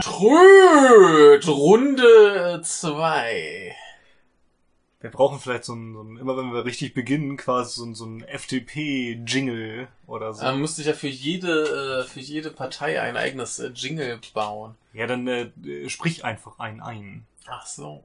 Tröd, Runde 2. Wir brauchen vielleicht so ein, so ein, immer wenn wir richtig beginnen, quasi so ein, so ein FDP-Jingle oder so. Ähm, müsste ich ja für jede, äh, für jede Partei ein eigenes äh, Jingle bauen. ja, dann äh, sprich einfach einen ein. Ach so.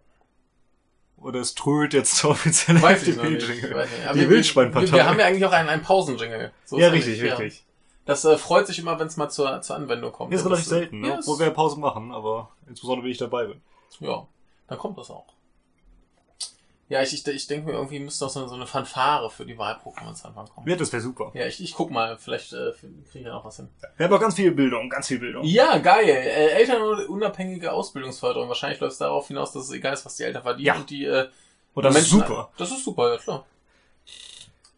Oder ist Tröd jetzt der offizielle. FDP-Jingle? Die Wildschweinpartei. Wir, wir haben ja eigentlich auch einen, einen Pausenjingle. So ja, richtig, nicht, richtig. Das äh, freut sich immer, wenn es mal zur, zur Anwendung kommt. Ist relativ äh, selten, ne? Ja, obwohl wir Pause machen, aber insbesondere wenn ich dabei bin. ja, dann kommt das auch. Ja, ich, ich, ich denke mir, irgendwie müsste auch so, so eine Fanfare für die Wahlprogramme zu Anfang kommen. Ja, das wäre super. Ja, ich, ich guck mal, vielleicht äh, kriege ich ja noch was hin. Wir haben auch ganz viel Bildung, ganz viel Bildung. Ja, geil. Äh, elternunabhängige Ausbildungsförderung. Wahrscheinlich läuft es darauf hinaus, dass es egal ist, was die Eltern verdienen Ja. und die äh, Und das ist Menschen- super. Das ist super, ja klar.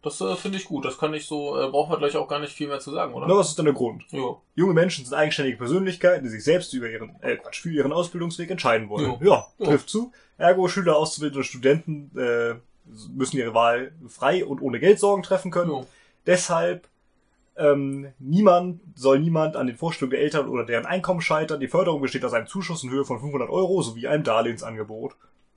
Das äh, finde ich gut. Das kann ich so, äh, brauchen wir gleich auch gar nicht viel mehr zu sagen, oder? Na, was ist denn der Grund? Jo. Junge Menschen sind eigenständige Persönlichkeiten, die sich selbst über ihren, äh, Quatsch, für ihren Ausbildungsweg entscheiden wollen. Jo. Ja, Jo. trifft zu. Ergo, Schüler, Auszubildende, Studenten äh, müssen ihre Wahl frei und ohne Geldsorgen treffen können. Jo. Deshalb ähm, niemand soll niemand an den Vorstellungen der Eltern oder deren Einkommen scheitern. Die Förderung besteht aus einem Zuschuss in Höhe von 500 Euro sowie einem Darlehensangebot.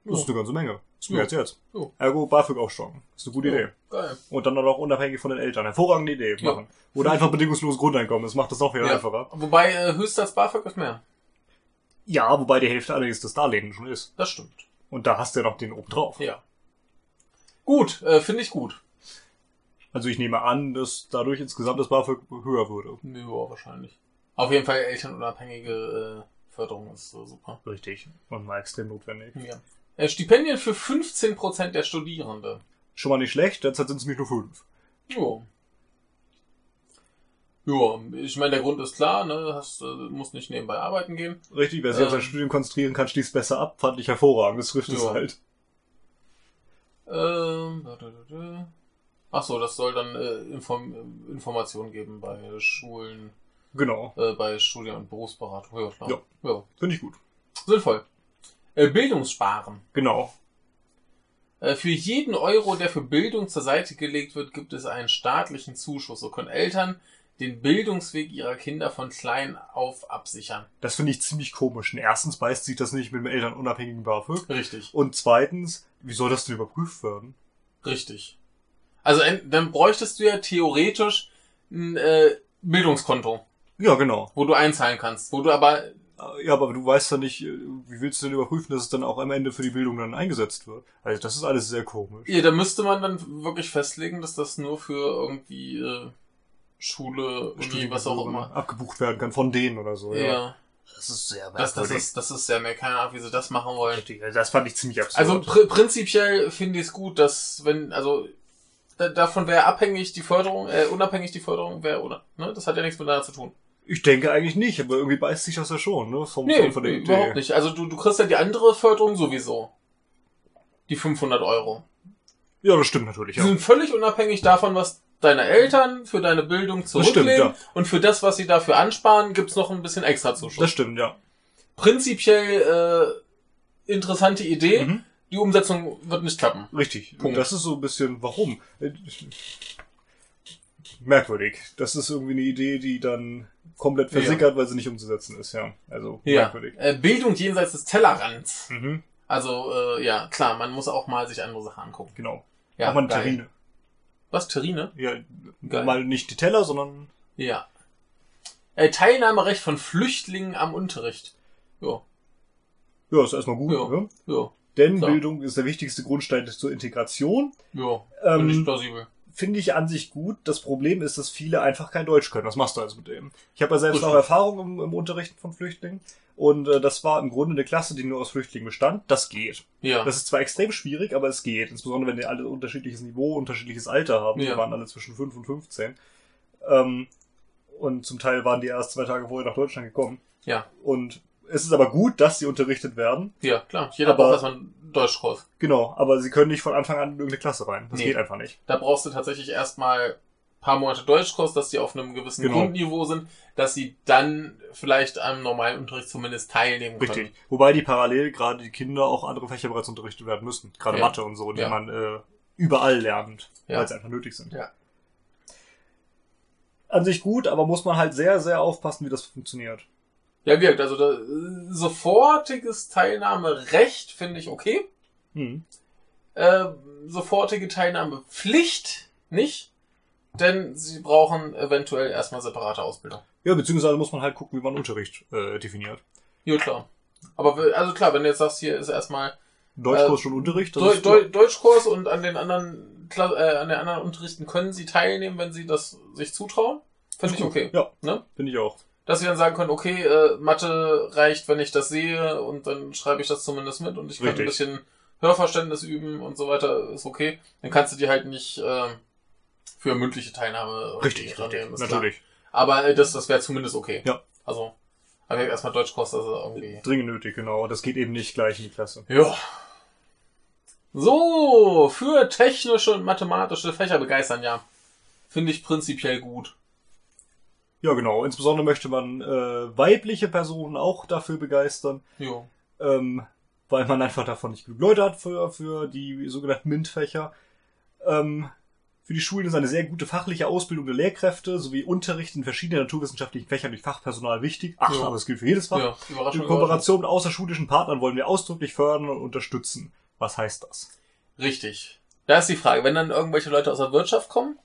Das Jo. ist eine ganze Menge. Das ist Jo. als jetzt. Jo. Ergo BAföG aufstocken. Das ist eine gute. Idee. Geil. Und dann auch unabhängig von den Eltern. Hervorragende Idee Ja. machen. Oder einfach bedingungsloses Grundeinkommen. Das macht das auch wieder Ja. einfacher. Wobei äh, Höchstsatz BAföG ist mehr. Ja, wobei die Hälfte allerdings des Darlehens schon ist. Das stimmt. Und da hast du ja noch den oben drauf. Ja. Gut, äh, finde ich gut. Also ich nehme an, dass dadurch insgesamt das BAföG höher würde. Ja, wahrscheinlich. Auf jeden Fall elternunabhängige äh, Förderung ist äh, super. Richtig. Und mal extrem notwendig. Ja. Äh, Stipendien für 15% der Studierenden. Schon mal nicht schlecht, derzeit sind es nämlich nur fünf. Ja. Ja, ich meine, der Grund ist klar, ne? Hast, äh, musst nicht nebenbei arbeiten gehen. Richtig, wer sich auf sein Ähm. Studium konzentrieren kann, schließt besser ab. Fand ich hervorragend. Das trifft es halt. Ähm, da, da, da, da. Ach so, das soll dann äh, Inform Informationen geben bei Schulen, Genau. äh, bei Studien- und Berufsberatung. Ja, klar. Ja. ja. Finde ich gut. Sinnvoll. Äh, Bildungssparen. Genau. Äh, Für jeden Euro, der für Bildung zur Seite gelegt wird, gibt es einen staatlichen Zuschuss. So können Eltern den Bildungsweg ihrer Kinder von klein auf absichern. Das finde ich ziemlich komisch. Denn erstens beißt sich das nicht mit dem elternunabhängigen BAföG. Richtig, Und zweitens, wie soll das denn überprüft werden? richtig. Also dann bräuchtest du ja theoretisch ein äh, Bildungskonto, Ja, genau. wo du einzahlen kannst, wo du aber Ja, aber du weißt ja nicht, äh, wie willst du denn überprüfen, dass es dann auch am Ende für die Bildung dann eingesetzt wird? Also das ist alles sehr komisch. ja, da müsste man dann wirklich festlegen, dass das nur für irgendwie äh, Schule, Uni, was auch immer. Abgebucht werden kann von denen oder so. Ja, Das ist sehr das, das ist das ist ja mehr keine Ahnung, wie sie das machen wollen. Also Das fand ich ziemlich absurd. Also pr prinzipiell finde ich es gut, dass wenn, also da, davon wäre abhängig die Förderung, äh, unabhängig die Förderung wäre, oder? Ne? Das hat ja nichts miteinander zu tun. Ich denke eigentlich nicht, aber irgendwie beißt sich das ja schon, ne? Vom, Nee, von, der Idee. überhaupt nicht. Also du, du kriegst ja die andere Förderung sowieso. Die 500 Euro. Ja, das stimmt natürlich, Die ja. sind völlig unabhängig davon, was deine Eltern für deine Bildung zurücklegen. stimmt, ja. Und für das, was sie dafür ansparen, gibt's noch ein bisschen extra Zuschuss. Das stimmt, ja. Prinzipiell äh, interessante Idee. Mhm. Die Umsetzung wird nicht klappen. Richtig. Punkt. Das ist so ein bisschen, warum? Merkwürdig. Das ist irgendwie eine Idee, die dann komplett Ja. versickert, weil sie nicht umzusetzen ist, ja. Also, Ja. merkwürdig. Äh, Bildung jenseits des Tellerrands. Mhm, Also, äh, ja, klar, man muss auch mal sich andere Sachen angucken. genau. Ja, Auch mal eine geil. Terrine. Was, Terrine? Ja, Geil. mal nicht die Teller, sondern Ja. Äh, Teilnahmerecht von Flüchtlingen am Unterricht. Ja, ja, ist erstmal gut, Ja. ne? ja, Denn So. Bildung ist der wichtigste Grundstein zur Integration. ja. Ähm, ich plausibel. Finde ich an sich gut. Das Problem ist, dass viele einfach kein Deutsch können. Was machst du also mit dem? Ich habe ja selbst auch Erfahrung im, im Unterrichten von Flüchtlingen. Und äh, das war im Grunde eine Klasse, die nur aus Flüchtlingen bestand. Das geht. Ja. Das ist zwar extrem schwierig, aber es geht. Insbesondere wenn die alle unterschiedliches Niveau, unterschiedliches Alter haben. Ja. Die waren alle zwischen 5 und 15. Ähm, und zum Teil waren die erst zwei Tage vorher nach Deutschland gekommen. ja, Und es ist aber gut, dass sie unterrichtet werden. ja, klar. Jeder Aber- braucht erstmal Deutschkurs. Genau, aber sie können nicht von Anfang an in irgendeine Klasse rein. Das Nee. geht einfach nicht. Da brauchst du tatsächlich erstmal ein paar Monate Deutschkurs, dass die auf einem gewissen Genau. Grundniveau sind, dass sie dann vielleicht am normalen Unterricht zumindest teilnehmen können. Richtig. Wobei die parallel gerade die Kinder auch andere Fächer bereits unterrichtet werden müssen. Gerade Ja. Mathe und so, die Ja. man äh, überall lernt, Ja. weil sie einfach nötig sind. Ja. an sich gut, aber muss man halt sehr, sehr aufpassen, wie das funktioniert. Ja, wirkt. Also da, äh, sofortiges Teilnahmerecht finde ich okay. Hm. Äh, sofortige Teilnahmepflicht nicht, denn sie brauchen eventuell erstmal separate Ausbildung. Ja, beziehungsweise muss man halt gucken, wie man Unterricht äh, definiert. Ja, klar. Aber also klar, wenn du jetzt sagst, hier ist erstmal Deutschkurs Äh, schon Unterricht. das Deu ist Deu Deutschkurs und an den anderen Kla äh, an den anderen Unterrichten können sie teilnehmen, wenn sie das sich zutrauen. Finde ich okay. Ja, Ne? finde ich auch. Dass sie dann sagen können, okay, äh, Mathe reicht, wenn ich das sehe und dann schreibe ich das zumindest mit und ich kann ein bisschen Hörverständnis üben und so weiter, ist okay. Dann kannst du die halt nicht äh, für mündliche Teilnahme Richtig, richtig. ist klar. Natürlich. Aber äh, das, das wäre zumindest okay. Ja. Also, aber erstmal Deutschkurs, ist irgendwie. Dringend nötig, genau. Das geht eben nicht gleich in die Klasse. Ja. So, für technische und mathematische Fächer begeistern, ja. Finde ich prinzipiell gut. Ja, genau. Insbesondere möchte man äh, weibliche Personen auch dafür begeistern, Jo. ähm, weil man einfach davon nicht genug Leute hat für, für die sogenannten MINT-Fächer. Ähm, für die Schulen ist eine sehr gute fachliche Ausbildung der Lehrkräfte sowie Unterricht in verschiedenen naturwissenschaftlichen Fächern durch Fachpersonal wichtig. Ach, Ja. aber es gilt für jedes Fach. Ja. In Kooperation mit außerschulischen Partnern wollen wir ausdrücklich fördern und unterstützen. Was heißt das? Richtig. Da ist die Frage, wenn dann irgendwelche Leute aus der Wirtschaft kommen,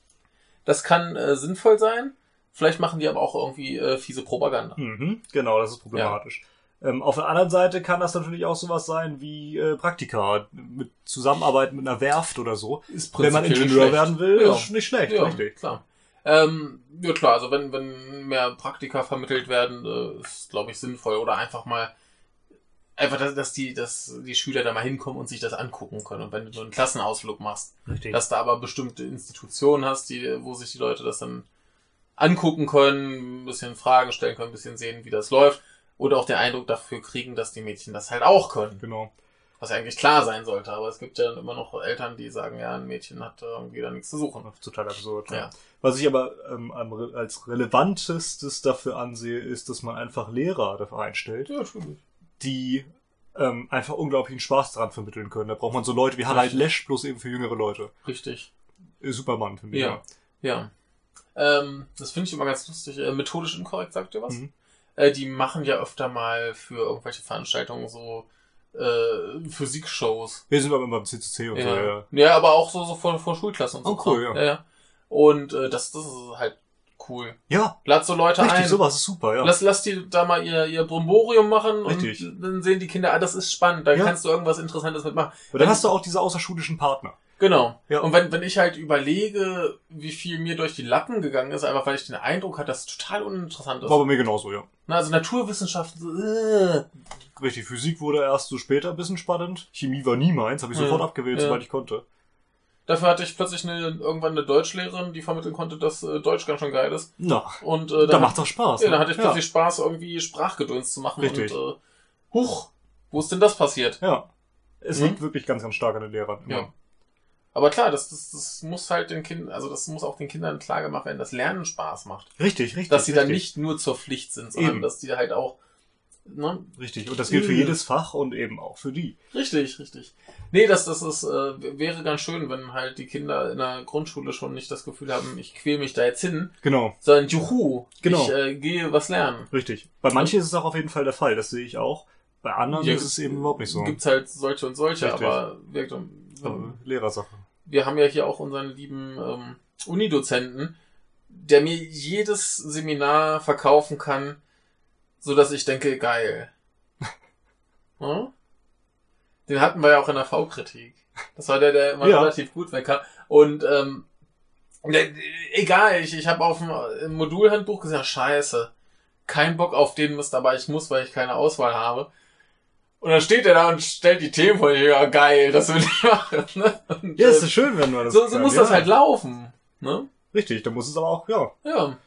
das kann äh, sinnvoll sein. Vielleicht machen die aber auch irgendwie äh, fiese Propaganda. Mhm, genau, das ist problematisch. Ähm, auf der anderen Seite kann das natürlich auch sowas sein wie äh, Praktika mit Zusammenarbeit mit einer Werft oder so. Ist Wenn man Ingenieur werden will, Ja. ist nicht schlecht, Ja, richtig. klar. Ähm, ja klar, also wenn, wenn mehr Praktika vermittelt werden, äh, ist, glaube ich, sinnvoll. Oder einfach mal, einfach, dass, dass, die, dass die Schüler da mal hinkommen und sich das angucken können. Und wenn du nur einen Klassenausflug machst, Richtig. dass du aber bestimmte Institutionen hast, die, wo sich die Leute das dann angucken können, ein bisschen Fragen stellen können, ein bisschen sehen, wie das läuft. Oder auch den Eindruck dafür kriegen, dass die Mädchen das halt auch können. genau. Was ja eigentlich klar sein sollte. Aber es gibt ja immer noch Eltern, die sagen, ja, ein Mädchen hat da irgendwie da nichts zu suchen. Total absurd. Ja. Was ich aber ähm, als relevantestes dafür ansehe, ist, dass man einfach Lehrer dafür einstellt, Ja, die ähm, einfach unglaublichen Spaß daran vermitteln können. Da braucht man so Leute wie Harald. Lesch, bloß eben für jüngere Leute. Richtig. Äh, Supermann, finde ich. Ja. Ja. Ähm, das finde ich immer ganz lustig. Äh, methodisch inkorrekt, sagt ihr was? Mhm. Äh, die machen ja öfter mal für irgendwelche Veranstaltungen so äh, Physikshows. Wir sind aber immer beim CCC und so, Ja. ja. ja, aber auch so, so vor, vor Schulklassen und so. Oh, cool, Kram. ja. ja. Und äh, das, das ist halt cool. Ja, Lad so Leute richtig, ein. sowas ist super, ja. Lass, lass die da mal ihr, ihr Bromborium machen Richtig. und dann sehen die Kinder, ah, das ist spannend, da Ja. kannst du irgendwas Interessantes mitmachen. Und dann hast du auch diese außerschulischen Partner. Genau. Ja. Und wenn, wenn ich halt überlege, wie viel mir durch die Lappen gegangen ist, einfach weil ich den Eindruck hatte, dass es total uninteressant ist. War bei mir genauso, ja. Na, also Naturwissenschaften, äh. Richtig, Physik wurde erst so später ein bisschen spannend. Chemie war nie meins, habe ich Ja. sofort abgewählt, Ja. sobald ich konnte. Dafür hatte ich plötzlich eine, irgendwann eine Deutschlehrerin, die vermitteln konnte, dass äh, Deutsch ganz schön geil ist. Na, Und äh, da dann, macht's auch Spaß. ja, ne? dann hatte ich plötzlich Spaß, irgendwie Sprachgedöns zu machen. Richtig. Und äh, huch, wo ist denn das passiert? Ja. Es Mhm. liegt wirklich ganz, ganz stark an den Lehrern. immer. Ja. Aber klar, das, das, das muss halt den Kindern, also das muss auch den Kindern klar gemacht werden, dass Lernen Spaß macht. Richtig, richtig. Dass sie dann richtig. nicht nur zur Pflicht sind, sondern Eben. dass die halt auch, ne, Richtig. Und das gilt für Mhm. jedes Fach und eben auch für die. Richtig, richtig. Nee, das, das ist, äh, wäre ganz schön, wenn halt die Kinder in der Grundschule schon nicht das Gefühl haben, ich quäl mich da jetzt hin, Genau, sondern juhu, Genau. ich äh, gehe was lernen. richtig. Bei manchen ist es auch auf jeden Fall der Fall, das sehe ich auch. Bei anderen Ja, ist es eben überhaupt nicht so. Gibt's halt solche und solche, Richtig. aber wirkt, Aber Lehrersache. wir haben ja hier auch unseren lieben ähm, Unidozenten, der mir jedes Seminar verkaufen kann, so dass ich denke, geil. Hm? Den hatten wir ja auch in der V-Kritik. Das war der, der immer Ja. relativ gut wegkam. Und ähm, ne, egal, ich, ich habe auf dem Modulhandbuch gesagt, scheiße, kein Bock auf den Mist, aber ich muss, weil ich keine Auswahl habe. Und dann steht er da und stellt die Themen vor. Ja, geil, das will ich machen. Ne? Und, Ja, es äh, ist schön, wenn man das so, so kann. muss ja. das halt laufen. Ne? Richtig, da muss es aber auch, ja. Ja.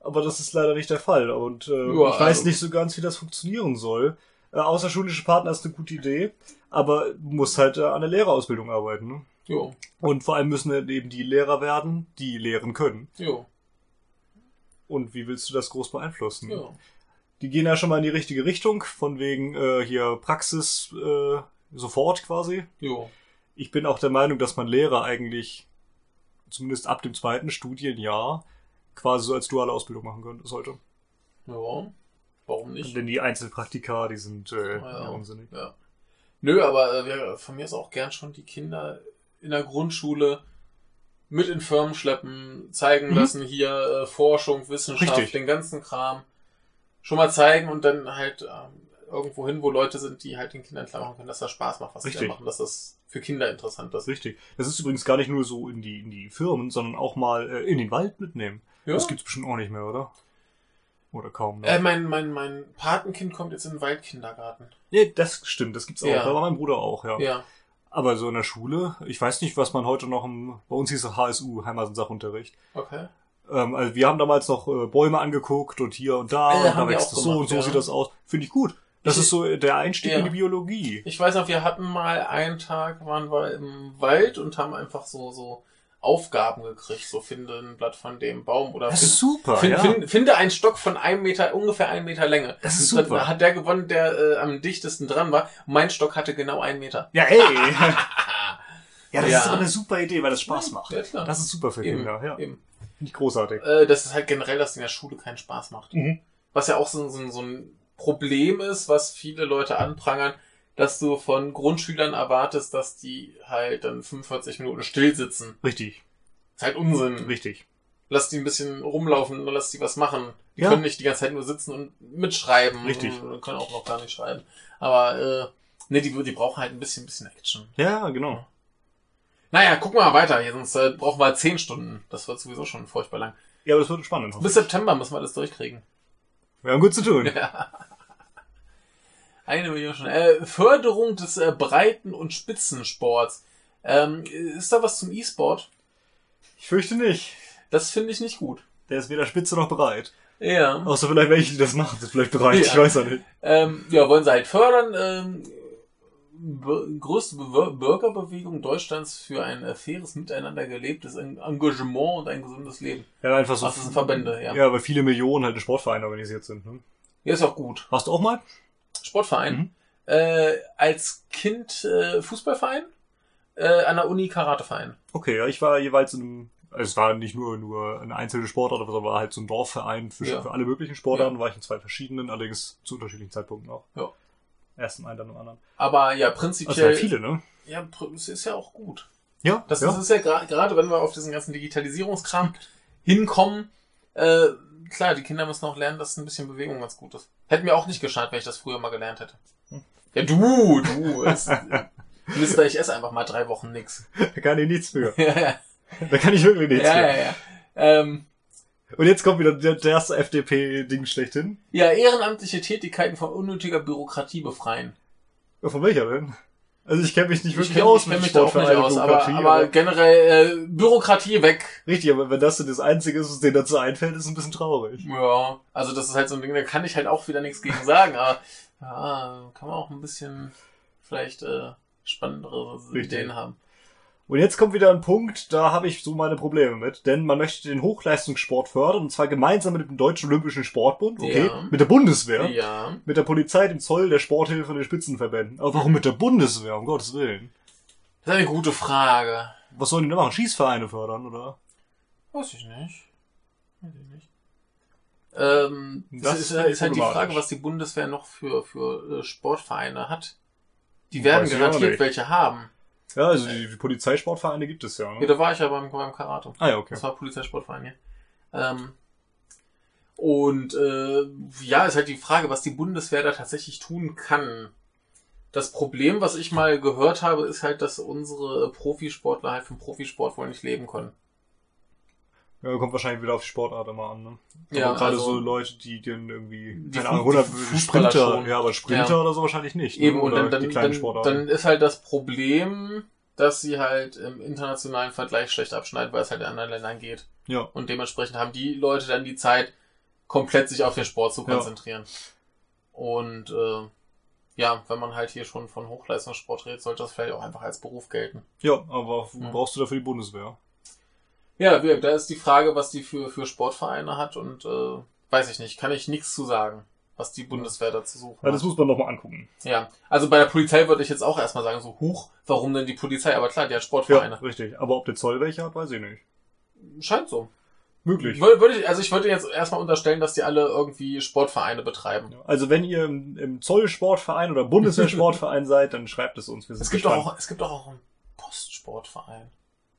Aber das ist leider nicht der Fall. Und äh, Ja, ich weiß also- nicht so ganz, wie das funktionieren soll. Äh, außerschulische Partner ist eine gute Idee, aber du musst halt äh, an der Lehrerausbildung arbeiten. Ne? Jo. Und vor allem müssen dann eben die Lehrer werden, die lehren können. Jo. Und wie willst du das groß beeinflussen? Jo. Die gehen ja schon mal in die richtige Richtung, von wegen äh, hier Praxis äh, sofort quasi. Jo. Ich bin auch der Meinung, dass man Lehrer eigentlich zumindest ab dem zweiten Studienjahr quasi so als duale Ausbildung machen könnte, sollte. Ja, warum nicht? Denn die Einzelpraktika, die sind äh, Ja. ja, unsinnig. Ja. Nö, aber äh, von mir ist auch gern schon die Kinder in der Grundschule mit in Firmen schleppen, zeigen Mhm. lassen, hier äh, Forschung, Wissenschaft, Richtig. den ganzen Kram. Schon mal zeigen und dann halt ähm, irgendwo hin, wo Leute sind, die halt den Kindern klar machen können, dass das Spaß macht, was sie da machen, dass das für Kinder interessant ist. Richtig. Das ist übrigens gar nicht nur so in die, in die Firmen, sondern auch mal äh, in den Wald mitnehmen. Ja. Das gibt's bestimmt auch nicht mehr, oder? Oder kaum noch. Äh, mein, mein, mein Patenkind kommt jetzt in den Waldkindergarten. ja, das stimmt, das gibt's auch. Ja. Aber mein Bruder auch, ja. Ja. Aber so in der Schule, ich weiß nicht, was man heute noch im, bei uns hieß es HSU, Heimat- und Sachunterricht. Okay. Ähm, also wir haben damals noch äh, Bäume angeguckt und hier und da, Äh, und da wächst es so und so ja. sieht das aus. Finde ich gut. Das Ich- ist so der Einstieg Ja. in die Biologie. Ich weiß noch, wir hatten mal einen Tag, waren wir im Wald und haben einfach so, so Aufgaben gekriegt. So finde ein Blatt von dem Baum oder Das find- ist super, Fin- ja. fin- finde einen Stock von einem Meter, ungefähr einen Meter Länge. Das ist super. Dann hat der gewonnen, der äh, am dichtesten dran war. Mein Stock hatte genau einen Meter. Ja, ey. ja, das Ja. ist aber eine super Idee, weil das Spaß macht. Ja. Das ist super für Kinder, ja. eben. Finde ich großartig. Äh, das ist halt generell, dass in der Schule keinen Spaß macht. Mhm. Was ja auch so, so, so ein Problem ist, was viele Leute anprangern, dass du von Grundschülern erwartest, dass die halt dann 45 Minuten still sitzen. Richtig, Ist halt Unsinn. richtig. Lass die ein bisschen rumlaufen lass die was machen. Die Ja. können nicht die ganze Zeit nur sitzen und mitschreiben. Richtig. Und können auch noch gar nicht schreiben. Aber äh, nee, die, die brauchen halt ein bisschen, bisschen Action. Ja, genau. Naja, gucken wir mal weiter hier, sonst äh, brauchen wir 10 Stunden. Das wird sowieso schon furchtbar lang. Ja, aber das wird spannend. Bis September müssen wir das durchkriegen. Wir haben gut zu tun. Eine Million schon. Äh, Förderung des äh, Breiten- und Spitzensports. Ähm, ist da was zum E-Sport? Ich fürchte nicht. Das finde ich nicht gut. Der ist weder spitze noch bereit. Ja. Außer vielleicht welche, die das machen, sind vielleicht bereit. Ja. Ich weiß ja nicht. Ähm, ja, wollen sie halt fördern. Ähm, be- größte Be Bürgerbewegung Deutschlands für ein äh, faires Miteinander gelebtes En- Engagement und ein gesundes Leben. Ja, einfach so. Ach, das sind Verbände, ja. Ja, weil viele Millionen halt in Sportvereinen organisiert sind. Ne? Ja, ist auch gut. Warst du auch mal? Sportverein. Mhm. Äh, als Kind äh, Fußballverein. Äh, an der Uni Karateverein. Okay, ja, ich war jeweils in einem, also es war nicht nur, nur eine einzelne Sportart, aber es war halt so ein Dorfverein für, Ja. für alle möglichen Sportarten, war ich in zwei verschiedenen, allerdings zu unterschiedlichen Zeitpunkten auch. Ja. Erst im einen, dann im anderen. Aber ja, Also prinzipiell. ja, viele, ne? Ja, es ist ja auch gut. Ja, Das ja. ist, ja gra- gerade, wenn wir auf diesen ganzen Digitalisierungskram hinkommen. Äh, klar, die Kinder müssen auch lernen, dass ein bisschen Bewegung ganz gut ist. Hätte mir auch nicht geschadet, wenn ich das früher mal gelernt hätte. Hm. Ja, du, du. Es, Mister, ich esse einfach mal drei Wochen nix. da kann ich nichts für. ja, ja, Da kann ich wirklich nichts ja, für. ja, ja. Ähm, Und jetzt kommt wieder der, der erste FDP-Ding schlechthin. ja, ehrenamtliche Tätigkeiten von unnötiger Bürokratie befreien. Ja, Von welcher denn? Also ich kenne mich nicht wirklich kenn- aus kenn mit mich da auch nicht aus, aber, Bürokratie, aber aber- generell äh, Bürokratie weg. Richtig, aber wenn das so das Einzige ist, was denen dazu einfällt, ist es ein bisschen traurig. Ja, also das ist halt so ein Ding, da kann ich halt auch wieder nichts gegen sagen, aber ja, kann man auch ein bisschen vielleicht äh, spannendere Richtig. Ideen haben. Und jetzt kommt wieder ein Punkt, da habe ich so meine Probleme mit, denn man möchte den Hochleistungssport fördern, und zwar gemeinsam mit dem Deutschen Olympischen Sportbund, okay, Ja. mit der Bundeswehr, Ja. mit der Polizei, dem Zoll, der Sporthilfe und den Spitzenverbänden. Aber warum mit der Bundeswehr, um Gottes Willen? Das ist eine gute Frage. Was sollen die denn machen? Schießvereine fördern, oder? Weiß ich nicht. Weiß ich nicht. Ähm, das, Das ist, ich ist halt die. Frage, was die Bundeswehr noch für, für äh, Sportvereine hat. Die werden garantiert welche haben. Ja, also die, die Polizeisportvereine gibt es ja, Ja, ne? da war ich ja beim, beim Karate. Ah ja, okay. Das war Polizeisportverein hier. Ähm, und äh, ja, ist halt die Frage, was die Bundeswehr da tatsächlich tun kann. Das Problem, was ich mal gehört habe, ist halt, dass unsere Profisportler halt vom Profisport wohl nicht leben können. Ja, kommt wahrscheinlich wieder auf die Sportart immer an, ne? Ja, aber gerade also- so Leute, die den irgendwie, keine Ahnung, 100 die Fußballer Sprinter, schon. ja, aber Sprinter Ja. oder so wahrscheinlich nicht. Eben, ne? und Oder dann, dann, die kleinen dann, dann ist halt das Problem, dass sie halt im internationalen Vergleich schlecht abschneiden, weil es halt in anderen Ländern geht. ja. Und dementsprechend haben die Leute dann die Zeit, komplett sich auf den Sport zu Ja. konzentrieren. Und äh, ja, wenn man halt hier schon von Hochleistungssport redet, sollte das vielleicht auch einfach als Beruf gelten. Ja, aber Ja. brauchst du dafür die Bundeswehr? Ja, da ist die Frage, was die für, für Sportvereine hat und äh, weiß ich nicht, kann ich nichts zu sagen, was die Bundeswehr dazu suchen Ja, das hat. muss man nochmal angucken. Ja, also bei der Polizei würde ich jetzt auch erstmal sagen, so, huch, warum denn die Polizei? Aber klar, die hat Ja, Sportvereine. richtig. Aber ob der Zoll welche hat, weiß ich nicht. Scheint so. Möglich. Wür- Würde ich, also ich würde jetzt erstmal unterstellen, dass die alle irgendwie Sportvereine betreiben. Also wenn ihr im, im Zollsportverein oder Bundeswehrsportverein seid, dann schreibt es uns. Wir sind Es gibt gespannt. auch, es gibt auch einen Postsportverein,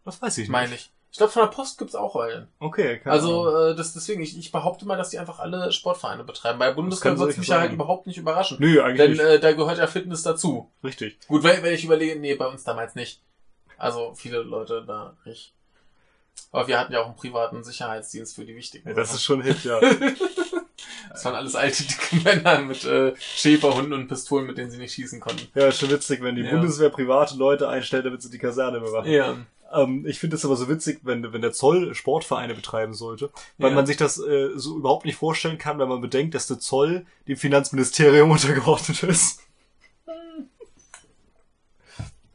Das weiß ich nicht. meine ich. Ich glaube, von der Post gibt's auch einen. Okay, Ahnung. Also äh, das, deswegen, ich, ich behaupte mal, dass die einfach alle Sportvereine betreiben. Bei es sicher mich ja halt überhaupt nicht überraschen. Nö, eigentlich Denn nicht. äh, da gehört ja Fitness dazu. Richtig. Gut, wenn, wenn ich überlege, nee, bei uns damals nicht. Also viele Leute da nicht. Aber wir hatten ja auch einen privaten Sicherheitsdienst für die wichtigen. Ja, das ist schon Hit, ja. das waren alles alte, dicke Männer mit äh, Schäferhunden und Pistolen, mit denen sie nicht schießen konnten. ja, ist schon witzig, wenn die Ja. Bundeswehr private Leute einstellt, damit sie die Kaserne bewachen. Ja. Ähm, ich finde es aber so witzig, wenn, wenn der Zoll Sportvereine betreiben sollte, weil Ja. man sich das äh, so überhaupt nicht vorstellen kann, wenn man bedenkt, dass der Zoll dem Finanzministerium untergeordnet ist.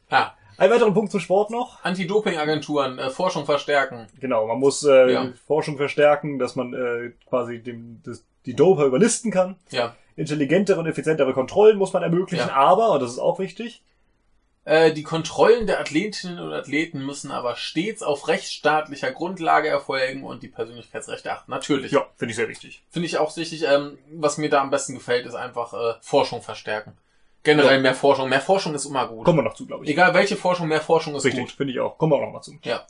Ah, Ein weiterer Punkt zum Sport noch. Anti-Doping-Agenturen, äh, Forschung verstärken. Genau, man muss äh, Ja. Forschung verstärken, dass man äh, quasi dem, das, die Doper überlisten kann. Ja. Intelligentere und effizientere Kontrollen muss man ermöglichen, Ja. aber, und das ist auch wichtig, Äh, die Kontrollen der Athletinnen und Athleten müssen aber stets auf rechtsstaatlicher Grundlage erfolgen und die Persönlichkeitsrechte achten. Natürlich. ja, finde ich sehr wichtig. Finde ich auch wichtig. Ähm, was mir da am besten gefällt, ist einfach äh, Forschung verstärken. Generell Ja. mehr Forschung. Mehr Forschung ist immer gut. Kommen wir noch zu, glaube ich. Egal welche Forschung, mehr Forschung ist Richtig, gut. finde ich auch. Kommen wir auch noch mal zu. Ja.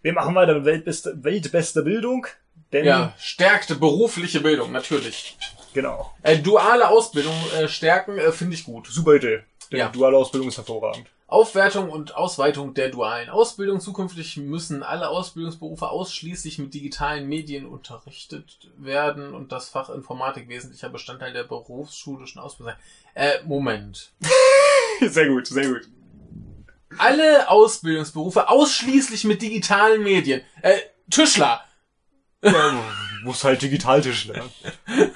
Wir machen weiter mit weltbeste, weltbeste Bildung, denn, Ja, stärkte berufliche Bildung, natürlich. genau, Äh, duale Ausbildung äh, stärken, äh, finde ich gut. super Idee. Denn Ja. duale Ausbildung ist hervorragend. Aufwertung und Ausweitung der dualen Ausbildung. Zukünftig müssen alle Ausbildungsberufe ausschließlich mit digitalen Medien unterrichtet werden und das Fach Informatik wesentlicher Bestandteil der berufsschulischen Ausbildung sein. Äh, Moment. sehr gut, sehr gut. Alle Ausbildungsberufe ausschließlich mit digitalen Medien. Äh, Tischler. Ja, muss halt Digitaltisch lernen.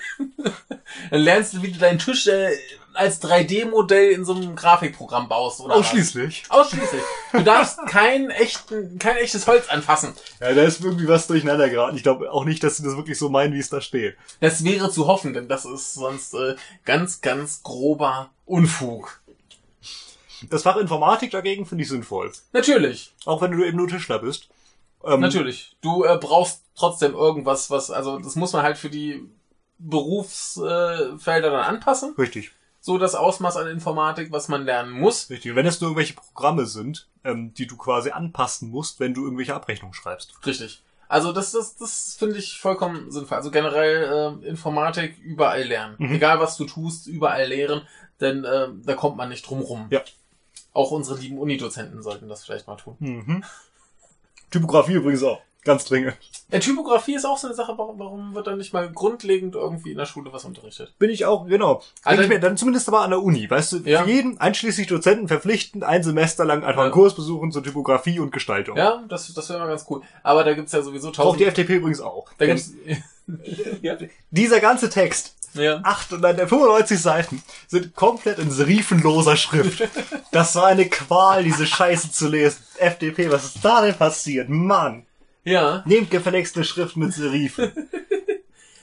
Dann lernst du, wie du deinen Tisch äh, als 3D-Modell in so einem Grafikprogramm baust, oder? was? Ausschließlich. Ausschließlich. Du darfst kein, echten, kein echtes Holz anfassen. Ja, da ist irgendwie was durcheinander geraten. Ich glaube auch nicht, dass sie das wirklich so meinen, wie es da steht. Das wäre zu hoffen, denn das ist sonst äh, ganz, ganz grober Unfug. Das Fach Informatik dagegen finde ich sinnvoll. Natürlich, Auch wenn du eben nur Tischler bist. Ähm, natürlich. Du äh, brauchst trotzdem irgendwas, was, also das muss man halt für die Berufsfelder äh, dann anpassen. Richtig, So das Ausmaß an Informatik, was man lernen muss. richtig. Und wenn es nur irgendwelche Programme sind, ähm, die du quasi anpassen musst, wenn du irgendwelche Abrechnungen schreibst. Richtig. Also das, das, das finde ich vollkommen sinnvoll. Also generell äh, Informatik überall lernen. Mhm. Egal was du tust, überall lehren, denn äh, da kommt man nicht drum rum. Ja. Auch unsere lieben Unidozenten sollten das vielleicht mal tun. Mhm. Typografie übrigens auch. Ganz dringend. Ja, Typografie ist auch so eine Sache, warum, warum wird da nicht mal grundlegend irgendwie in der Schule was unterrichtet? Bin ich auch, genau. Also- ich mir, dann zumindest aber an der Uni. Weißt du, Ja. für jeden, einschließlich Dozenten, verpflichtend, ein Semester lang einfach Ja. einen Kurs besuchen zur Typografie und Gestaltung. Ja, das, das wäre mal ganz cool. Aber da gibt's ja sowieso tausend... die FDP übrigens auch. da gibt's, ja. dieser ganze Text, ja. 8 und dann der 95 Seiten, sind komplett in serifenloser Schrift. Das war eine Qual, diese Scheiße zu lesen. FDP, was ist da denn passiert? Mann! Ja. Nehmt gefälligst eine Schrift mit Serifen.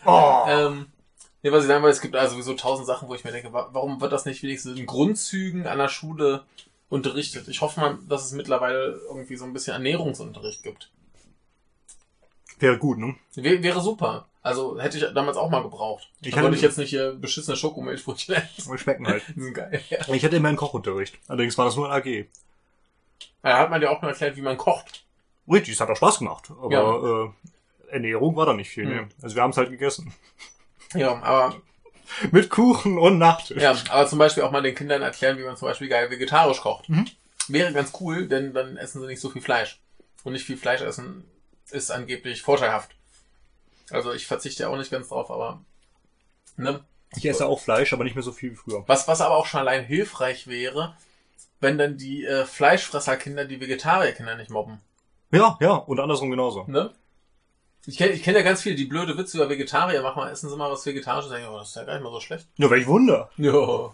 Oh. Ähm, nee, was ich sagen will, es gibt also sowieso tausend Sachen, wo ich mir denke, wa- warum wird das nicht wenigstens in Grundzügen an der Schule unterrichtet? Ich hoffe mal, dass es mittlerweile irgendwie so ein bisschen Ernährungsunterricht gibt. Wäre gut, ne? Wär, wäre super. Also hätte ich damals auch mal gebraucht. Ich würde ich jetzt nicht hier beschissene Schokomilchbrötchen essen. Aber schmecken halt. Die sind geil. Ja. Ich hatte immer einen Kochunterricht. Allerdings war das nur ein AG. Da hat man dir auch mal erklärt, wie man kocht. Richtig, es hat auch Spaß gemacht. Aber Ja. äh, Ernährung war da nicht viel. Hm. Ne? Also wir haben es halt gegessen. Ja, aber Mit Kuchen und Nachtisch. Ja, aber zum Beispiel auch mal den Kindern erklären, wie man zum Beispiel geil vegetarisch kocht. Mhm. Wäre ganz cool, denn dann essen sie nicht so viel Fleisch. Und nicht viel Fleisch essen ist angeblich vorteilhaft. Also ich verzichte ja auch nicht ganz drauf, aber ne? Ich esse auch Fleisch, aber nicht mehr so viel wie früher. Was, was aber auch schon allein hilfreich wäre, wenn dann die äh, Fleischfresserkinder die Vegetarierkinder nicht mobben. Ja, ja, und andersrum genauso. Ne? Ich kenne ich kenn ja ganz viele, die blöde Witze über Vegetarier machen, mal essen sie mal was Vegetarisches, denke oh, das ist ja gar nicht mal so schlecht. Ja, welch Wunder. Ja.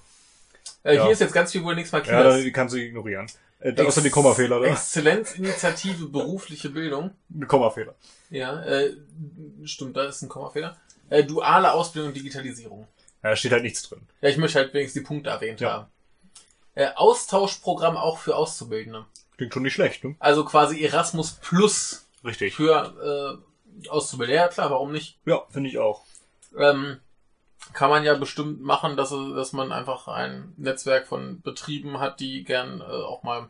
Äh, Ja. Hier ist jetzt ganz viel wohl nichts Ja, markiert. da kannst du ignorieren. Äh, da außer die Kommafehler da. Exzellenzinitiative berufliche Bildung. Kommafehler. Ja, äh, stimmt, da ist ein Kommafehler. Äh, duale Ausbildung und Digitalisierung. Ja, da steht halt nichts drin. Ja, ich möchte halt wenigstens die Punkte erwähnt Ja. haben. Äh, Austauschprogramm auch für Auszubildende. Klingt schon nicht schlecht, ne? Also quasi Erasmus Plus Richtig. für äh, Auszubilden, ja klar, warum nicht? Ja, finde ich auch. Ähm, kann man ja bestimmt machen, dass, dass man einfach ein Netzwerk von Betrieben hat, die gern äh, auch mal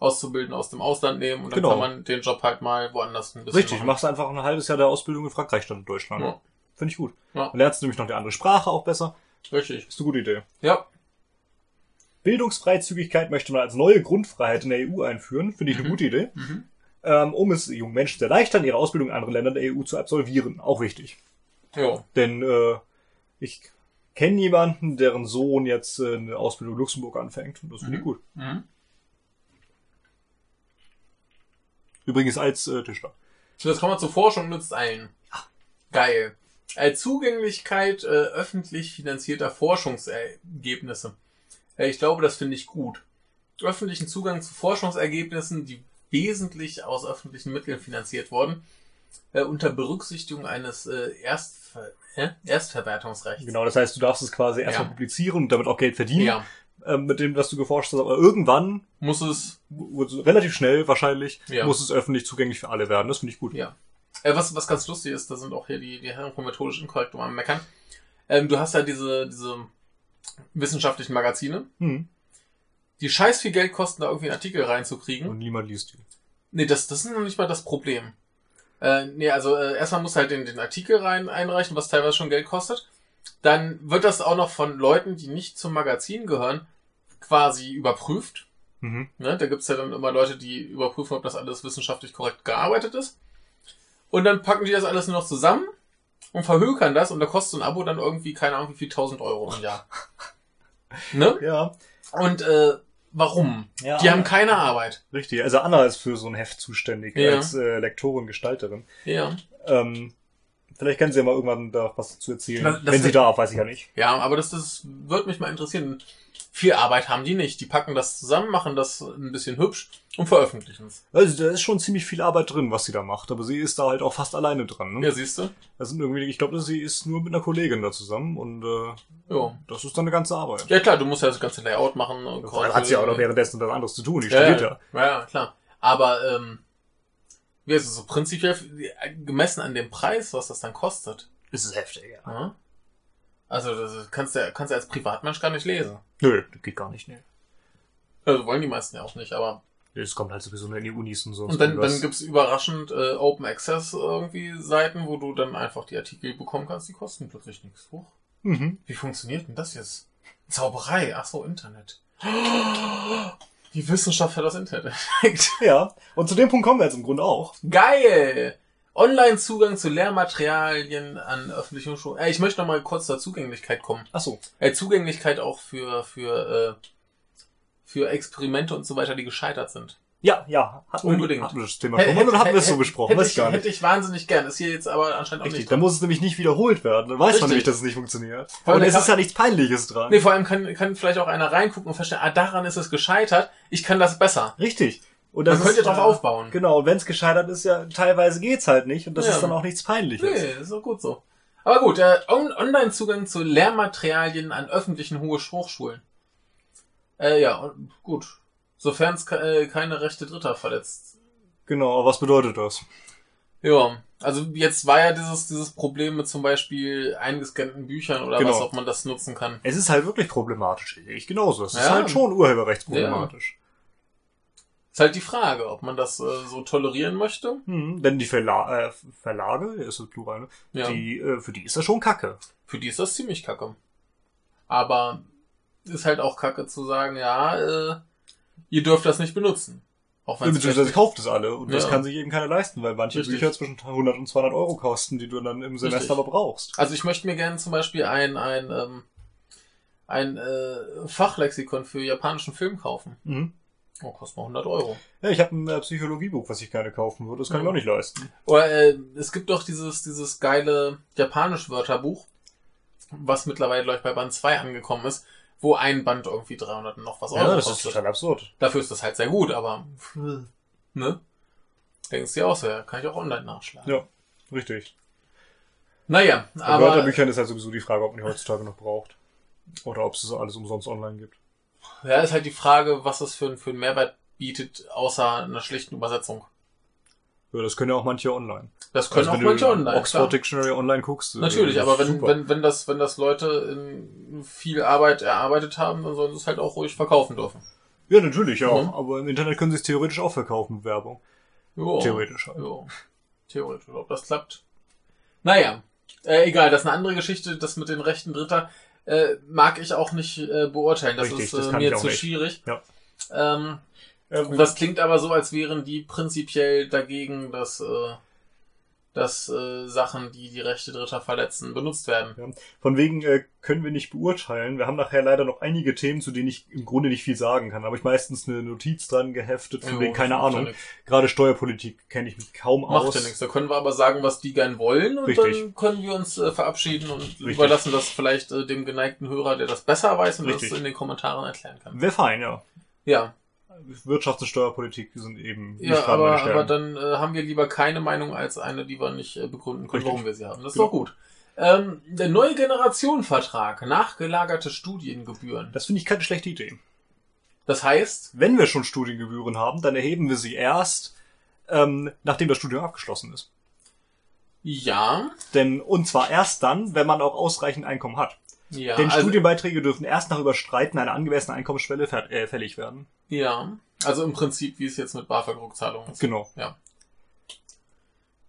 Auszubilden aus dem Ausland nehmen und dann Genau. kann man den Job halt mal woanders ein bisschen Richtig, machen. machst einfach ein halbes Jahr der Ausbildung in Frankreich statt in Deutschland. Ja. Finde ich gut. Ja. Dann lernst du nämlich noch die andere Sprache auch besser. Richtig. Ist eine gute Idee. Ja. Bildungsfreizügigkeit möchte man als neue Grundfreiheit in der EU einführen. Finde ich eine Mhm. gute Idee. Mhm. Ähm, um es jungen Menschen zu erleichtern, ihre Ausbildung in anderen Ländern der EU zu absolvieren. Auch wichtig. Jo. Denn äh, ich kenne jemanden, deren Sohn jetzt äh, eine Ausbildung in Luxemburg anfängt. Und das finde ich Mhm. gut. Mhm. Übrigens als äh, Tischler. So, jetzt kommen wir zur Forschung nützt allen. Geil. Zugänglichkeit äh, öffentlich finanzierter Forschungsergebnisse. Ich glaube, das finde ich gut. Öffentlichen Zugang zu Forschungsergebnissen, die wesentlich aus öffentlichen Mitteln finanziert wurden, äh, unter Berücksichtigung eines äh, Erstver äh, Erstverwertungsrechts. Genau, das heißt, du darfst es quasi erstmal Ja. publizieren und damit auch Geld verdienen, Ja, ähm, mit dem, was du geforscht hast. Aber irgendwann, muss es. relativ schnell wahrscheinlich, Ja. muss es öffentlich zugänglich für alle werden. Das finde ich gut. Ja. Äh, was, was ganz lustig ist, da sind auch hier die, die Herren von methodisch inkorrekt um am Meckern. Ähm, du hast ja diese, diese wissenschaftlichen Magazine, Hm. die scheiß viel Geld kosten, da irgendwie einen Artikel reinzukriegen. Und niemand liest die. Nee, das, das ist noch nicht mal das Problem. Äh, nee, also äh, erstmal muss halt den, den Artikel rein einreichen, was teilweise schon Geld kostet. Dann wird das auch noch von Leuten, die nicht zum Magazin gehören, quasi überprüft. Mhm. Ne? Da gibt's ja dann immer Leute, die überprüfen, ob das alles wissenschaftlich korrekt gearbeitet ist. Und dann packen die das alles nur noch zusammen und verhökern das und da kostet so ein Abo dann irgendwie, keine Ahnung, wie viel, 1000 Euro im Jahr. ne? Ja. Und äh, warum? ja Die haben keine Arbeit. Richtig. Also Anna ist für so ein Heft zuständig, Ja. als äh, Lektorin, Gestalterin. Ja. Ähm, vielleicht kann sie ja mal irgendwann da was dazu erzählen. Das- das Wenn sie darf, weiß ich ja nicht. Ja, aber das, das würde mich mal interessieren. Viel Arbeit haben die nicht. Die packen das zusammen, machen das ein bisschen hübsch und veröffentlichen es. Also da ist schon ziemlich viel Arbeit drin, was sie da macht. Aber sie ist da halt auch fast alleine dran. Ne? Ja, siehst du? Das sind irgendwie, ich glaube, sie ist nur mit einer Kollegin da zusammen und äh, Ja. das ist dann eine ganze Arbeit. Ja klar, du musst ja das ganze Layout machen. und Dann hat sie ja auch noch währenddessen was anderes zu tun. Die ja, studiert ja. ja. ja, ja, klar. Aber ähm, wie ist es so prinzipiell gemessen an dem Preis, was das dann kostet? Ist heftig, ja. Ja? Also das kannst du ja, kannst du als Privatmensch gar nicht lesen. Nö, das geht gar nicht, ne. Also wollen die meisten ja auch nicht, aber Es kommt halt sowieso nur in die Unis und so. und dann, dann gibt's überraschend äh, Open Access irgendwie Seiten, wo du dann einfach die Artikel bekommen kannst, die kosten plötzlich nichts. Huch. mhm. Wie funktioniert denn das jetzt? Zauberei, ach so, Internet. Die Wissenschaft hat das Internet entdeckt. Ja, und zu dem Punkt kommen wir jetzt im Grunde auch. Geil! Online-Zugang zu Lehrmaterialien an öffentlichen Schulen. Äh, ich möchte noch mal kurz zur Zugänglichkeit kommen. Ach so. Äh, Zugänglichkeit auch für, für, äh, für Experimente und so weiter, die gescheitert sind. Ja, ja. Hatten Unbedingt. Wir, hatten wir das Thema schon mal oder hatten wir es so besprochen? Hätte Weiß ich, gar nicht. hätte ich wahnsinnig gern. Ist hier jetzt aber anscheinend auch Richtig, nicht dann muss es nämlich nicht wiederholt werden. Dann weiß Richtig. man nämlich, dass es nicht funktioniert. Vor Und es ist ja nichts Peinliches dran. Nee, vor allem kann, kann vielleicht auch einer reingucken und verstehen, ah, daran ist es gescheitert. Ich kann das besser. Richtig. Und Man das könnte ist, drauf ja- aufbauen. Genau, und wenn es gescheitert ist, ja, teilweise geht's halt nicht. Und das Ja. ist dann auch nichts Peinliches. Nee, ist auch gut so. Aber gut, äh, On- Online-Zugang zu Lehrmaterialien an öffentlichen Hoch- Hochschulen. Äh, ja, und- gut. Sofern es ke äh, keine Rechte Dritter verletzt. Genau, aber was bedeutet das? Ja, also jetzt war ja dieses, dieses Problem mit zum Beispiel eingescannten Büchern oder Genau. was, ob man das nutzen kann. Es ist halt wirklich problematisch. Ich genauso. Es ist Ja. halt schon urheberrechtsproblematisch. Ist halt die Frage, ob man das äh, so tolerieren möchte. Hm, denn die Verla äh, Verlage, ist das Plural, ne? Ja. Die, äh, für die ist das schon Kacke. Für die ist das ziemlich kacke. Aber ist halt auch kacke zu sagen, ja, äh, ihr dürft das nicht benutzen. Auch wenn es Beziehungsweise kauft es alle. Und das Ja. kann sich eben keiner leisten, weil manche Richtig. Bücher zwischen 100 und 200 Euro kosten, die du dann im Semester Richtig. aber brauchst. Also ich möchte mir gerne zum Beispiel ein, ein, ähm, ein äh, Fachlexikon für japanischen Film kaufen. Mhm. Oh, kostet mal 100 Euro. Ja, ich habe ein äh, Psychologiebuch, was ich gerne kaufen würde. Das kann ich Ja. auch nicht leisten. Oder äh, es gibt doch dieses, dieses geile japanisch-Wörterbuch, was mittlerweile, glaube ich, bei Band 2 angekommen ist, wo ein Band irgendwie 300 und noch was Euro Ja, das ist kostet. total absurd. Dafür ist das halt sehr gut, aber ne? Denkst du dir auch so, ja, kann ich auch online nachschlagen. Ja, richtig. Naja, Bei aber Wörterbüchern ist halt sowieso die Frage, ob man die heutzutage noch braucht. Oder ob es alles umsonst online gibt. Ja, ist halt die Frage, was es für, ein- für einen Mehrwert bietet, außer einer schlichten Übersetzung. Ja, das können ja auch manche online. Das können Also auch wenn manche du online. Oxford klar. Dictionary online guckst. äh, Natürlich, das aber wenn, super. wenn, wenn das, wenn das Leute in viel Arbeit erarbeitet haben, dann sollen sie es halt auch ruhig verkaufen dürfen. Ja, natürlich, ja. Mhm. Aber im Internet können sie es theoretisch auch verkaufen Werbung. Jo. Theoretisch halt. Jo. Theoretisch, ob das klappt. Naja, äh, egal, das ist eine andere Geschichte, das mit den Rechten Dritter äh, mag ich auch nicht äh, beurteilen. Das Richtig, ist das äh, mir zu nicht. schwierig. Ja. Ähm, Ähm, das klingt aber so, als wären die prinzipiell dagegen, dass, äh, dass äh, Sachen, die die Rechte Dritter verletzen, benutzt werden. Ja. Von wegen äh, können wir nicht beurteilen. Wir haben nachher leider noch einige Themen, zu denen ich im Grunde nicht viel sagen kann. Da habe ich meistens eine Notiz dran geheftet, von Jo, wegen, keine macht Ahnung. Gerade Steuerpolitik kenne ich mich kaum Macht aus. ja nichts. Da können wir aber sagen, was die gern wollen und Richtig. dann können wir uns äh, verabschieden und Richtig. überlassen das vielleicht äh, dem geneigten Hörer, der das besser weiß und Richtig. das in den Kommentaren erklären kann. Wäre fein, ja. Ja, Wirtschafts- und Steuerpolitik sind eben nicht ja meine aber, aber dann äh, haben wir lieber keine Meinung als eine, die wir nicht äh, begründen können, Richtig. warum wir sie haben. Das ist Genau. doch gut. Ähm, der neue Generationenvertrag, nachgelagerte Studiengebühren. Das finde ich keine schlechte Idee. Das heißt, Wenn wir schon Studiengebühren haben, dann erheben wir sie erst, ähm, nachdem das Studium abgeschlossen ist. ja, Denn, und zwar erst dann, wenn man auch ausreichend Einkommen hat. Ja, Denn also, Studienbeiträge dürfen erst nach Überstreiten einer angemessenen Einkommensschwelle äh, fällig werden. ja, also im Prinzip, wie es jetzt mit BAföG-Rückzahlungen ist. Genau.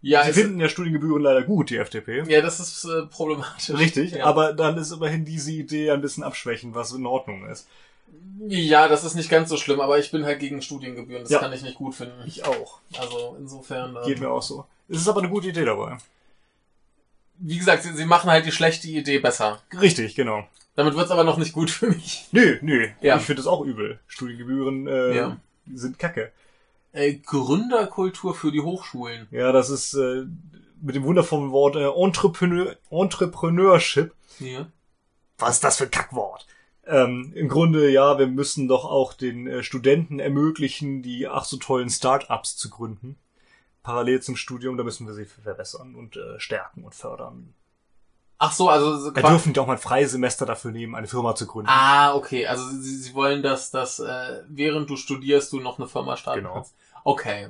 Ja, Sie es, finden ja Studiengebühren leider gut, die FDP. ja, das ist äh, problematisch. Richtig, ja. aber dann ist immerhin diese Idee ein bisschen abschwächen, was in Ordnung ist. Ja, das ist nicht ganz so schlimm, aber ich bin halt gegen Studiengebühren. Das Ja. kann ich nicht gut finden. Ich auch. Also insofern. Geht Ähm, mir auch so. Es ist aber eine gute Idee dabei. Wie gesagt, sie, sie machen halt die schlechte Idee besser. Richtig, genau. Damit wird's aber noch nicht gut für mich. Nö, nö. Ja. Ich finde das auch übel. Studiengebühren äh, Ja. sind kacke. Äh, Gründerkultur für die Hochschulen. Ja, das ist äh, mit dem wundervollen Wort äh, Entrepreneur, Entrepreneurship. Ja. Was ist das für ein Kackwort? Ähm, Im Grunde, ja, wir müssen doch auch den äh, Studenten ermöglichen, die ach so tollen Start-ups zu gründen. Parallel zum Studium, da müssen wir sie verbessern und äh, stärken und fördern. Ach so, also qua- dürfen die auch mal ein Freisemester dafür nehmen, eine Firma zu gründen. Ah, okay. Also sie, sie wollen, dass, dass äh, während du studierst, du noch eine Firma starten Genau. kannst. Okay.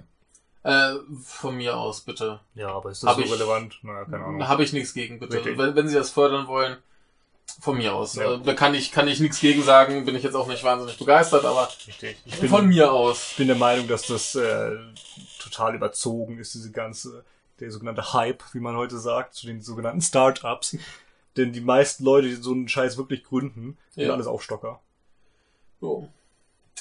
Äh, von mir aus, bitte. Ja, aber ist Hab das so ich- relevant? Naja, keine Ahnung. Da habe ich nichts gegen, bitte. Wenn, wenn sie das fördern wollen, von mir aus. Ja. Äh, da kann ich, kann ich nichts gegen sagen, bin ich jetzt auch nicht wahnsinnig begeistert, aber Richtig. Ich bin, von mir aus. ich bin der Meinung, dass das äh, total überzogen ist, diese ganze, der sogenannte Hype, wie man heute sagt, zu den sogenannten Start-ups. Denn die meisten Leute, die so einen Scheiß wirklich gründen, sind Ja. alles Aufstocker. So.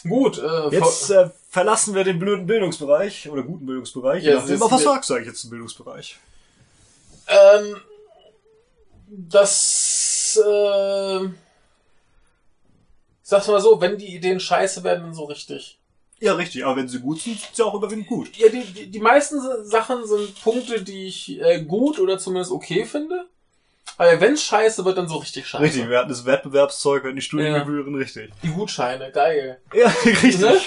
Gut, äh, Jetzt äh, verlassen wir den blöden Bildungsbereich oder guten Bildungsbereich. Ja, nachdem, was sagst du eigentlich jetzt zum Bildungsbereich? ähm, das, äh, ich sag's mal so, wenn die Ideen scheiße werden, dann so richtig. Ja, richtig, aber wenn sie gut sind, sind sie auch überwiegend gut. Ja, die, die, die meisten Sachen sind Punkte, die ich äh, gut oder zumindest okay finde. Aber wenn scheiße wird, dann so richtig scheiße. Richtig, wir hatten das Wettbewerbszeug, wir hatten die Studiengebühren, richtig. Die Gutscheine, geil. Ja, richtig. Ne?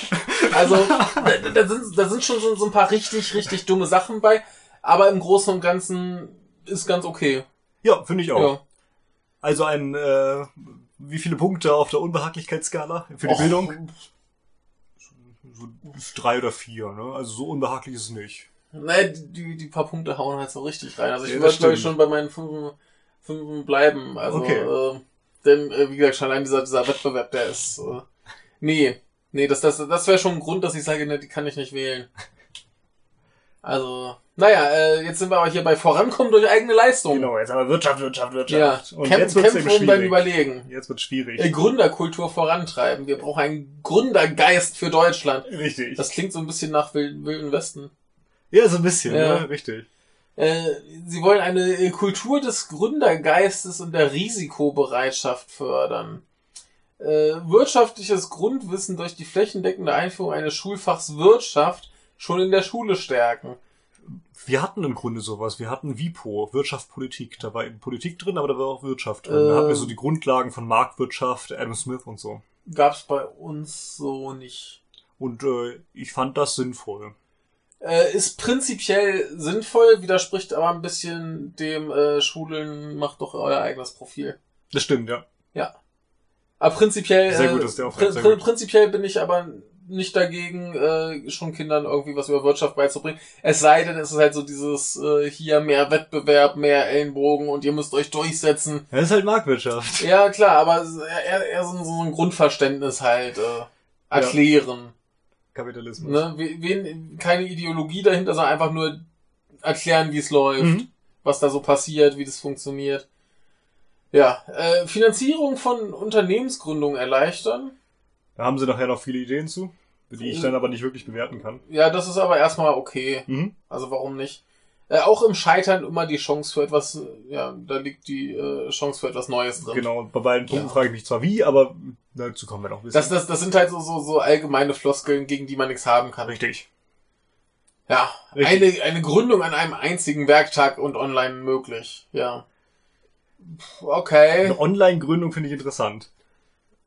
Also, da, da, sind, da sind schon so, so ein paar richtig, richtig dumme Sachen bei. Aber im Großen und Ganzen ist ganz okay. Ja, finde ich auch. Ja. Also ein, äh, wie viele Punkte auf der Unbehaglichkeitsskala für die Och, Bildung? So drei oder vier, ne? Also so unbehaglich ist es nicht. Ne, die, die paar Punkte hauen halt so richtig rein. Also ich Ja, würde, glaube ich, schon bei meinen fünf, fünf bleiben. Also, Okay. äh, denn, äh, wie gesagt, schon allein dieser, dieser Wettbewerb, der ist, äh, nee, nee, das, das, das wäre schon ein Grund, dass ich sage, ne, die kann ich nicht wählen. Also, naja, äh, jetzt sind wir aber hier bei Vorankommen durch eigene Leistung. Genau, jetzt aber Wirtschaft, Wirtschaft, Ja, Wirtschaft. Und Kämp jetzt wird's kämpfen um beim schwierig. Überlegen. Jetzt wird's schwierig. Äh, Gründerkultur vorantreiben. Wir brauchen einen Gründergeist für Deutschland. Richtig. Das klingt so ein bisschen nach Wild, Wilden Westen. ja, so ein bisschen, Ja. ne? Richtig. Äh, sie wollen eine äh, Kultur des Gründergeistes und der Risikobereitschaft fördern. Äh, wirtschaftliches Grundwissen durch die flächendeckende Einführung eines Schulfachs Wirtschaft schon in der Schule stärken. Wir hatten im Grunde sowas. Wir hatten WIPO, Wirtschaft, Politik. Da war eben Politik drin, aber da war auch Wirtschaft drin. Da hatten wir so die Grundlagen von Marktwirtschaft, Adam Smith und so. Gab's bei uns so nicht. Und äh, ich fand das sinnvoll. Äh, ist prinzipiell sinnvoll, widerspricht aber ein bisschen dem äh, Schulen, macht doch euer eigenes Profil. Das stimmt, ja. Ja. Aber prinzipiell, Sehr äh, prin prin gut. prinzipiell bin ich aber nicht dagegen, äh, schon Kindern irgendwie was über Wirtschaft beizubringen. Es sei denn, es ist halt so dieses äh, hier mehr Wettbewerb, mehr Ellenbogen und ihr müsst euch durchsetzen. Das ist halt Marktwirtschaft. Ja, klar, aber eher, eher so, so ein Grundverständnis halt äh, erklären. Kapitalismus. Ne? Wen, keine Ideologie dahinter, sondern einfach nur erklären, wie es läuft, Mhm. was da so passiert, wie das funktioniert. Ja, äh, Finanzierung von Unternehmensgründungen erleichtern. Da haben sie nachher noch viele Ideen zu, die ich dann aber nicht wirklich bewerten kann. Ja, das ist aber erstmal okay. Mhm. Also warum nicht? Äh, auch im Scheitern immer die Chance für etwas, äh, ja, da liegt die äh, Chance für etwas Neues drin. Genau, bei beiden Punkten Ja. frage ich mich zwar wie, aber dazu kommen wir noch ein bisschen. Das, das, das sind halt so, so, so allgemeine Floskeln, gegen die man nichts haben kann. Richtig. Ja, Richtig. eine, eine Gründung an einem einzigen Werktag und online möglich. Ja. Okay. Eine Online-Gründung finde ich interessant.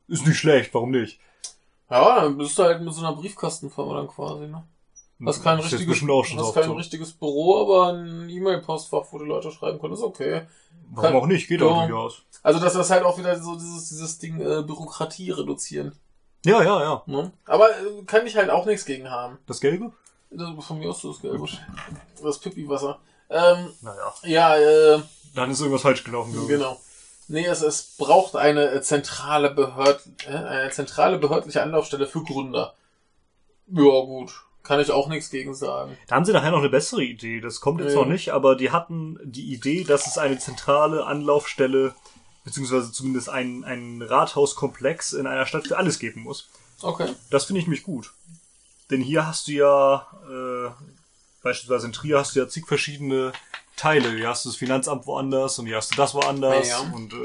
Ist nicht schlecht, warum nicht? Ja, dann bist du halt mit so einer Briefkastenfirma dann quasi, ne? Hast kein Ist jetzt richtiges, hast kein so. richtiges Büro, aber ein E-Mail-Postfach, wo die Leute schreiben können, ist okay. Warum auch nicht? Geht auch Ja. durchaus. Also, dass das halt auch wieder so dieses, dieses Ding äh, Bürokratie reduzieren. Ja, ja, ja. Ne? Aber äh, kann ich halt auch nichts gegen haben. Das Gelbe? Das, von mir aus das Gelbe. Das Pipi-Wasser. Ähm, Naja. ja, äh, Dann ist irgendwas falsch gelaufen, glaube ich. genau. Nee, es, es braucht eine äh, zentrale Behörd, äh, eine zentrale behördliche Anlaufstelle für Gründer. Ja, gut. Kann ich auch nichts gegen sagen. Da haben sie nachher noch eine bessere Idee. Das kommt jetzt Ja. noch nicht, aber die hatten die Idee, dass es eine zentrale Anlaufstelle, beziehungsweise zumindest einen, einen Rathauskomplex in einer Stadt für alles geben muss. Okay. Das finde ich mich gut. Denn hier hast du ja, äh, beispielsweise in Trier hast du ja zig verschiedene Teile. Hier hast du das Finanzamt woanders und hier hast du das woanders Ja. und äh,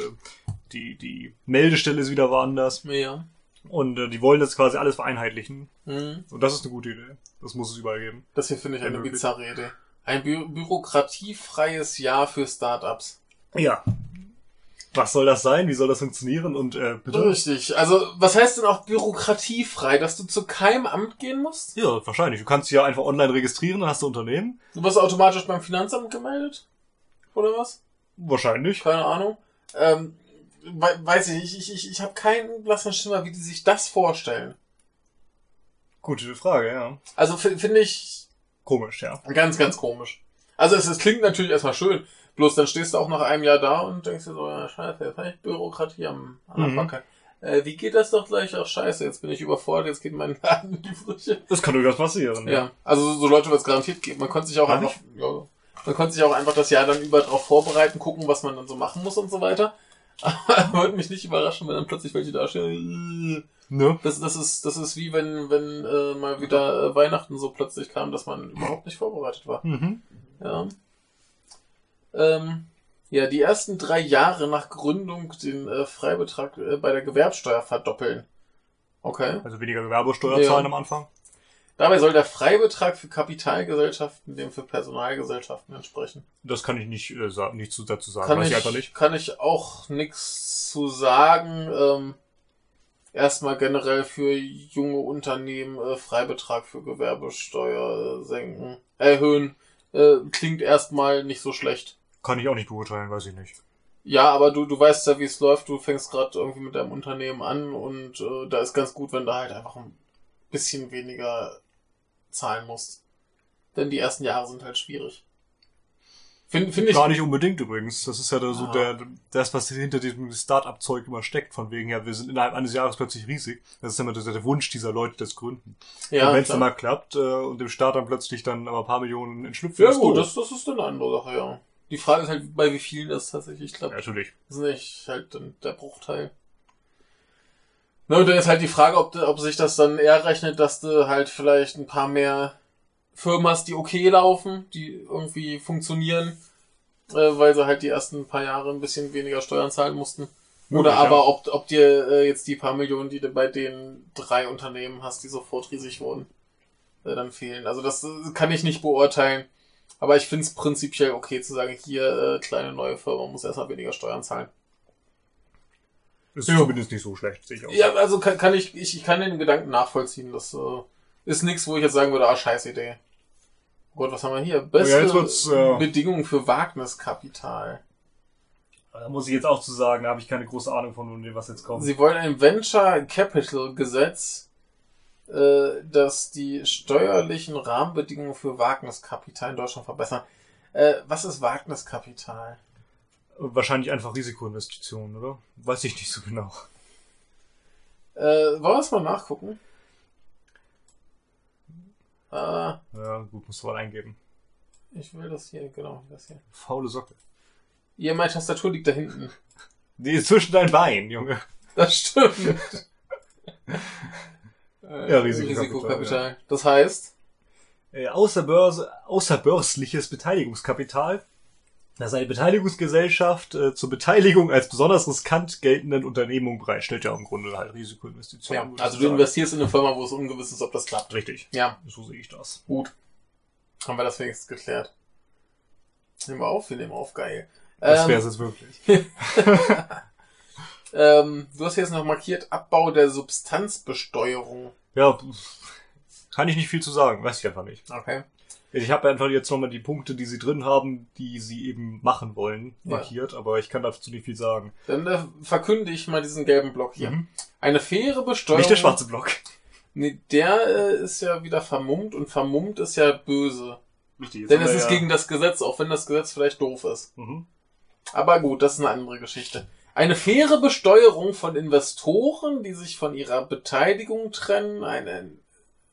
die, die Meldestelle ist wieder woanders. Ja. Und äh, die wollen das quasi alles vereinheitlichen. Hm. Und das ist eine gute Idee. Das muss es überall geben. Das hier finde ich eine bizarre Idee. Ein bü bürokratiefreies Jahr für Startups. Ja. Was soll das sein? Wie soll das funktionieren? Und äh, bitte? Richtig. Also, was heißt denn auch bürokratiefrei? Dass du zu keinem Amt gehen musst? Ja, wahrscheinlich. Du kannst dich ja einfach online registrieren, dann hast du Unternehmen. Du wirst automatisch beim Finanzamt gemeldet? Oder was? Wahrscheinlich. Keine Ahnung. Ähm, we weiß ich, ich, ich, ich, ich habe keinen blassen Schimmer, wie die sich das vorstellen. Gute Frage, ja. Also fi- finde ich Komisch, ja. ganz, ganz komisch. Also es, es klingt natürlich erstmal schön, bloß dann stehst du auch nach einem Jahr da und denkst dir so, ja, scheiße, jetzt habe ich Bürokratie am, an der Mhm. Backe. Äh, wie geht das doch gleich? Ach scheiße, jetzt bin ich überfordert, jetzt geht mein Laden in die Brüche. Das kann durchaus passieren. Ja, also so Leute wird es garantiert geben. Man konnte sich auch einfach, ja, man konnte sich auch einfach das Jahr dann über drauf vorbereiten, gucken, was man dann so machen muss und so weiter. Aber würde mich nicht überraschen, wenn dann plötzlich welche da stehen. Ne? Das, das ist, das ist wie wenn, wenn äh, mal wieder äh, Weihnachten so plötzlich kam, dass man überhaupt nicht vorbereitet war. Mhm. Ja. Ähm, ja, die ersten drei Jahre nach Gründung den äh, Freibetrag äh, bei der Gewerbsteuer verdoppeln. Okay. Also weniger Gewerbesteuer Ja. zahlen am Anfang. Dabei soll der Freibetrag für Kapitalgesellschaften dem für Personalgesellschaften entsprechen. Das kann ich nicht, äh, sa- nicht zu, dazu sagen. Kann Weiß ich, ich einfach nicht. kann ich auch nichts zu sagen. Ähm, erstmal generell für junge Unternehmen äh, Freibetrag für Gewerbesteuer äh, senken, erhöhen. Äh, klingt erstmal nicht so schlecht. Kann ich auch nicht beurteilen, weiß ich nicht. Ja, aber du, du weißt ja, wie es läuft. Du fängst gerade irgendwie mit deinem Unternehmen an und äh, da ist ganz gut, wenn du halt einfach ein bisschen weniger zahlen musst. Denn die ersten Jahre sind halt schwierig. Finde find ich. Gar nicht unbedingt übrigens. Das ist ja da so Ah. der, das, was hinter diesem Start-up-Zeug immer steckt, von wegen, ja, wir sind innerhalb eines Jahres plötzlich riesig. Das ist immer der, der Wunsch dieser Leute, das gründen. Ja, und wenn es dann mal klappt äh, und dem Staat dann plötzlich dann aber ein paar Millionen entschlüpfen, Ja gut, das, das ist dann eine andere Sache, ja. Die Frage ist halt, bei wie vielen das tatsächlich klappt. Natürlich. Das ist nicht halt dann der Bruchteil. Na, und dann ist halt die Frage, ob, ob sich das dann eher rechnet, dass du halt vielleicht ein paar mehr Firmen hast, die okay laufen, die irgendwie funktionieren, äh, weil sie halt die ersten paar Jahre ein bisschen weniger Steuern zahlen mussten. Oder aber ja. ob, ob dir äh, jetzt die paar Millionen, die du bei den drei Unternehmen hast, die sofort riesig wurden, äh, dann fehlen. Also das äh, kann ich nicht beurteilen. Aber ich finde es prinzipiell okay zu sagen, hier, äh, kleine neue Firma muss erstmal weniger Steuern zahlen. Ist Ja. zumindest nicht so schlecht, sehe ich auch. Ja, also kann, kann ich, ich, ich kann den Gedanken nachvollziehen. Das äh, ist nichts, wo ich jetzt sagen würde, ah, scheiß Idee. Oh Gott, was haben wir hier? Beste Ja, äh, Bedingungen für Wagniskapital. Da muss ich jetzt auch zu sagen, da habe ich keine große Ahnung von, was jetzt kommt. Sie wollen ein Venture Capital Gesetz äh, dass die steuerlichen Rahmenbedingungen für Wagniskapital in Deutschland verbessern. Äh, was ist Wagniskapital? Wahrscheinlich einfach Risikoinvestitionen, oder? Weiß ich nicht so genau. Äh, wollen wir es mal nachgucken? Ah, Ja, gut, musst du mal eingeben. ich will das hier, genau, das hier. Faule Socke. Hier, meine Tastatur liegt da hinten. Die ist zwischen deinen Beinen, Junge. Das stimmt. Äh, Ja, Risikokapital, Risikokapital. Das heißt, Äh, außerbörse, außerbörsliches Beteiligungskapital. Das ist eine Beteiligungsgesellschaft äh, zur Beteiligung als besonders riskant geltenden Unternehmung bereitstellt. Ja, im Grunde halt Risikoinvestitionen. ja, also du investierst in eine Firma, wo es ungewiss ist, ob das klappt. Richtig. Ja, So sehe ich das. gut. Haben wir das wenigstens geklärt. Nehmen wir auf, wir nehmen auf, geil. Das Ähm, wäre es jetzt wirklich. ähm, du hast jetzt noch markiert Abbau der Substanzbesteuerung. Ja, kann ich nicht viel zu sagen. Weiß ich einfach nicht. Okay. Ich habe einfach jetzt nochmal die Punkte, die sie drin haben, die sie eben machen wollen, Ja. markiert, aber ich kann dazu nicht viel sagen. Dann äh, verkünde ich mal diesen gelben Block hier. Mhm. Eine faire Besteuerung. Nicht der schwarze Block. Nee, der äh, ist ja wieder vermummt und vermummt ist ja böse. Richtig. Denn es ist gegen das Gesetz, auch wenn das Gesetz vielleicht doof ist. Mhm. Aber gut, das ist eine andere Geschichte. Eine faire Besteuerung von Investoren, die sich von ihrer Beteiligung trennen. Eine,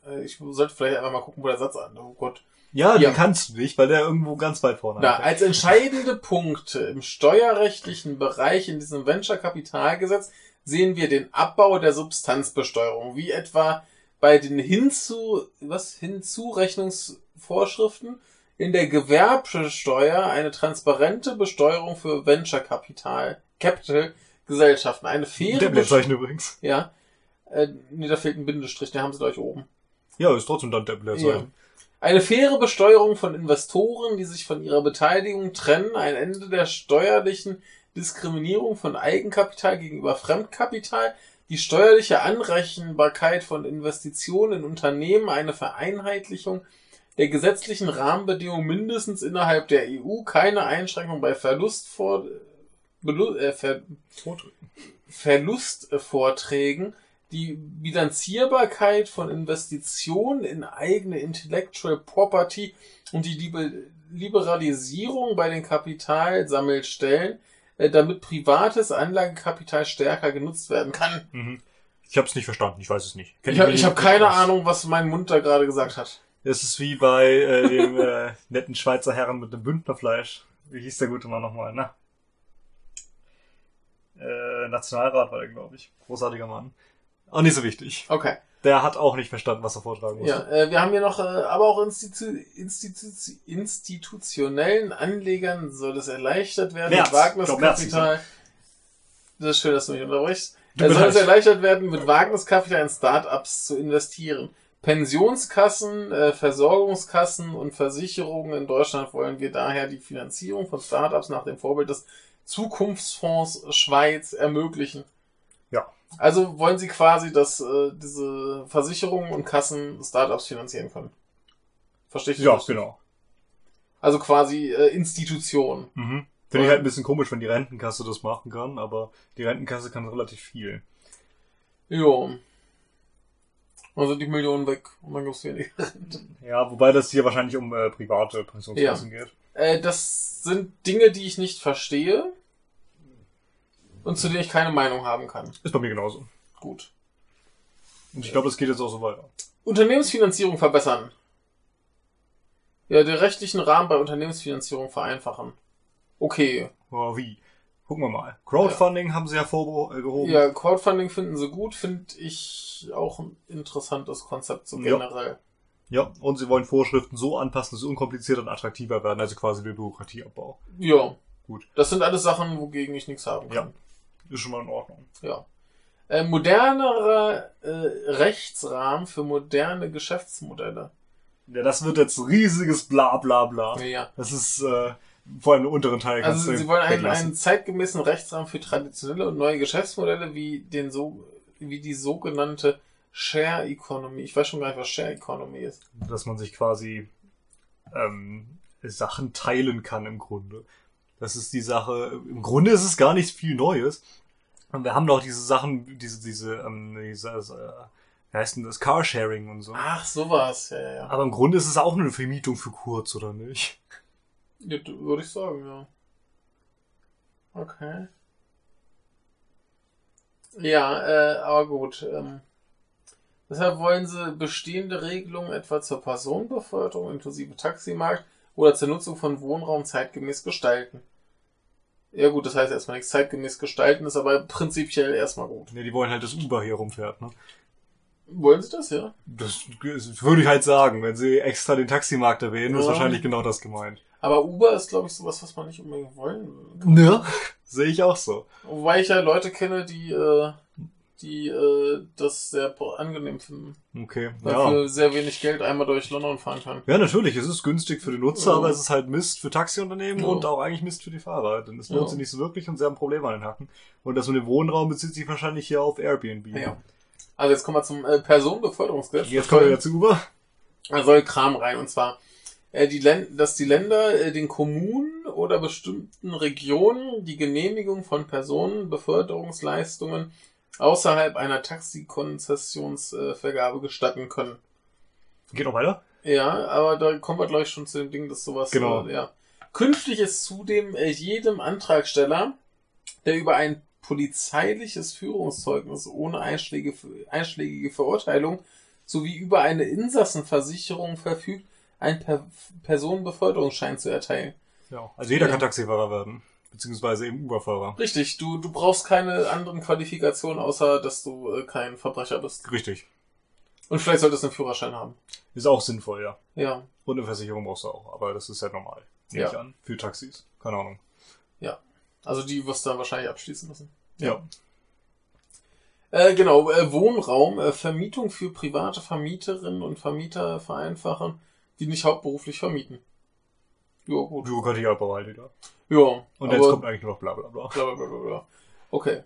äh, ich sollte vielleicht einfach mal gucken, wo der Satz an. Oh Gott. Ja, Ja. den kannst du nicht, weil der irgendwo ganz weit vorne anfängt. als entscheidende Punkte im steuerrechtlichen Bereich in diesem Venture-Kapitalgesetz sehen wir den Abbau der Substanzbesteuerung, wie etwa bei den Hinzu, was, Hinzurechnungsvorschriften in der Gewerbesteuer eine transparente Besteuerung für Venture-Kapital, Capital Gesellschaften, eine faire Der Besteuerung. Blättzeichen übrigens. Ja. Äh, nee, da fehlt ein Bindestrich, den haben sie gleich oben. Ja, ist trotzdem dann der Blättzeichen. Ja. Eine faire Besteuerung von Investoren, die sich von ihrer Beteiligung trennen, ein Ende der steuerlichen Diskriminierung von Eigenkapital gegenüber Fremdkapital, die steuerliche Anrechenbarkeit von Investitionen in Unternehmen, eine Vereinheitlichung der gesetzlichen Rahmenbedingungen mindestens innerhalb der EU, keine Einschränkung bei Verlustvor Belu äh, Ver. Verlustvorträgen, die Bilanzierbarkeit von Investitionen in eigene Intellectual Property und die Libe- Liberalisierung bei den Kapitalsammelstellen, äh, damit privates Anlagekapital stärker genutzt werden kann. Mhm. Ich hab's nicht verstanden, ich weiß es nicht. Kenn Ich habe hab keine aus. Ahnung, was mein Mund da gerade gesagt hat. Es ist wie bei äh, dem äh, netten Schweizer Herren mit dem Bündnerfleisch. Wie hieß der gute Mann nochmal, ne? Äh, Nationalrat war der, glaube ich. Großartiger Mann. Auch nicht so wichtig. Okay. Der hat auch nicht verstanden, was er vortragen musste. Ja, äh, wir haben hier noch, äh, aber auch Institu Institu institutionellen Anlegern soll es erleichtert werden, März Wagniskapital. Das ist schön, dass du mich unterbrichst. Mir soll es erleichtert werden, mit Wagniskapital in Startups zu investieren. Pensionskassen, äh, Versorgungskassen und Versicherungen in Deutschland wollen wir daher die Finanzierung von Startups nach dem Vorbild des Zukunftsfonds Schweiz ermöglichen. Ja. Also wollen sie quasi, dass äh, diese Versicherungen und Kassen Startups finanzieren können. Verstehe ich das Ja, richtig? genau. Also quasi äh, Institutionen. Mhm. Finde ich halt ein bisschen komisch, wenn die Rentenkasse das machen kann, aber die Rentenkasse kann relativ viel. Jo. Dann sind die Millionen weg und dann gibt's weniger. Ja, wobei das hier wahrscheinlich um äh, private Pensionskassen geht. Äh, das sind Dinge, die ich nicht verstehe und zu denen ich keine Meinung haben kann. Ist bei mir genauso. Gut. Und ich glaube, das geht jetzt auch so weiter. Unternehmensfinanzierung verbessern. Ja, den rechtlichen Rahmen bei Unternehmensfinanzierung vereinfachen. Okay. Aber wie? Gucken wir mal. Crowdfunding haben sie hervorgehoben. Ja, Crowdfunding finden sie gut, finde ich auch ein interessantes Konzept so Ja. generell. Ja, und sie wollen Vorschriften so anpassen, dass sie unkomplizierter und attraktiver werden, also quasi der Bürokratieabbau. Ja. Gut. Das sind alles Sachen, wogegen ich nichts haben kann. Ist schon mal in Ordnung. Ja. Äh, modernerer äh, Rechtsrahmen für moderne Geschäftsmodelle. Ja, das wird jetzt riesiges Bla bla bla. Ja. Das ist äh, vor allem im unteren Teil. Also sie wollen einen, einen zeitgemäßen Rechtsrahmen für traditionelle und neue Geschäftsmodelle wie den so wie die sogenannte Share Economy. Ich weiß schon gar nicht, was Share Economy ist. dass man sich quasi ähm, Sachen teilen kann im Grunde. Das ist die Sache. Im Grunde ist es gar nicht viel Neues. Und wir haben doch diese Sachen, diese, diese, ähm, diese wie heißt denn das? Carsharing und so. Ach, sowas, ja, ja, ja. Aber im Grunde ist es auch nur eine Vermietung für kurz, oder nicht? Ja Würde ich sagen, ja. Okay. Ja, äh, aber gut. Ähm, deshalb wollen sie bestehende Regelungen etwa zur Personenbeförderung inklusive Taximarkt oder zur Nutzung von Wohnraum zeitgemäß gestalten. Ja gut, das heißt erstmal nichts zeitgemäß gestalten, ist aber prinzipiell erstmal gut. Ne, die wollen halt, dass Uber hier rumfährt, ne? Wollen sie das, ja? Das, das würde ich halt sagen, wenn sie extra den Taximarkt erwähnen, ist Ja. wahrscheinlich genau das gemeint. Aber Uber ist, glaube ich, sowas, was man nicht unbedingt wollen würde. Ne? Sehe ich auch so. Wobei ich ja Leute kenne, die, äh, die äh, das sehr angenehm finden. Okay, Weil ja. für sehr wenig Geld einmal durch London fahren kann. Ja, natürlich, es ist günstig für den Nutzer, Ja. aber es ist halt Mist für Taxiunternehmen Ja. und auch eigentlich Mist für die Fahrer. Denn es lohnt Ja. sich nicht so wirklich und sie haben Probleme an den Hacken. Und das mit dem Wohnraum bezieht sich wahrscheinlich hier auf Airbnb. Ja. Also jetzt kommen wir zum äh, Personenbeförderungsgesetz. Jetzt kommen wir wieder zu Uber. Da soll Kram rein. Und zwar, die Län dass die Länder äh, den Kommunen oder bestimmten Regionen die Genehmigung von Personenbeförderungsleistungen außerhalb einer Taxikonzessionsvergabe gestatten können. Geht noch weiter? Ja, aber da kommen wir gleich schon zu dem Ding, dass sowas. Genau. Äh, ja. Künftig ist zudem äh, jedem Antragsteller, der über ein polizeiliches Führungszeugnis ohne einschlägige, einschlägige Verurteilung sowie über eine Insassenversicherung verfügt, einen per Personenbeförderungsschein zu erteilen. Ja. Also jeder Ja. kann Taxifahrer werden. Beziehungsweise eben Uber-Fahrer. Richtig, du, du brauchst keine anderen Qualifikationen, außer dass du äh, kein Verbrecher bist. Richtig. Und vielleicht solltest du einen Führerschein haben. Ist auch sinnvoll, ja. Ja. Und eine Versicherung brauchst du auch. Aber das ist ja normal. Nehme Ja. ich an. Für Taxis. Keine Ahnung. Also die wirst du dann wahrscheinlich abschließen müssen. Ja. Äh, genau, äh, Wohnraum, äh, Vermietung für private Vermieterinnen und Vermieter vereinfachen, die nicht hauptberuflich vermieten. Ja, gut. Bürokratieabbau halt wieder. Ja, Und aber, jetzt kommt eigentlich noch bla bla bla. bla, bla, bla, bla. Okay.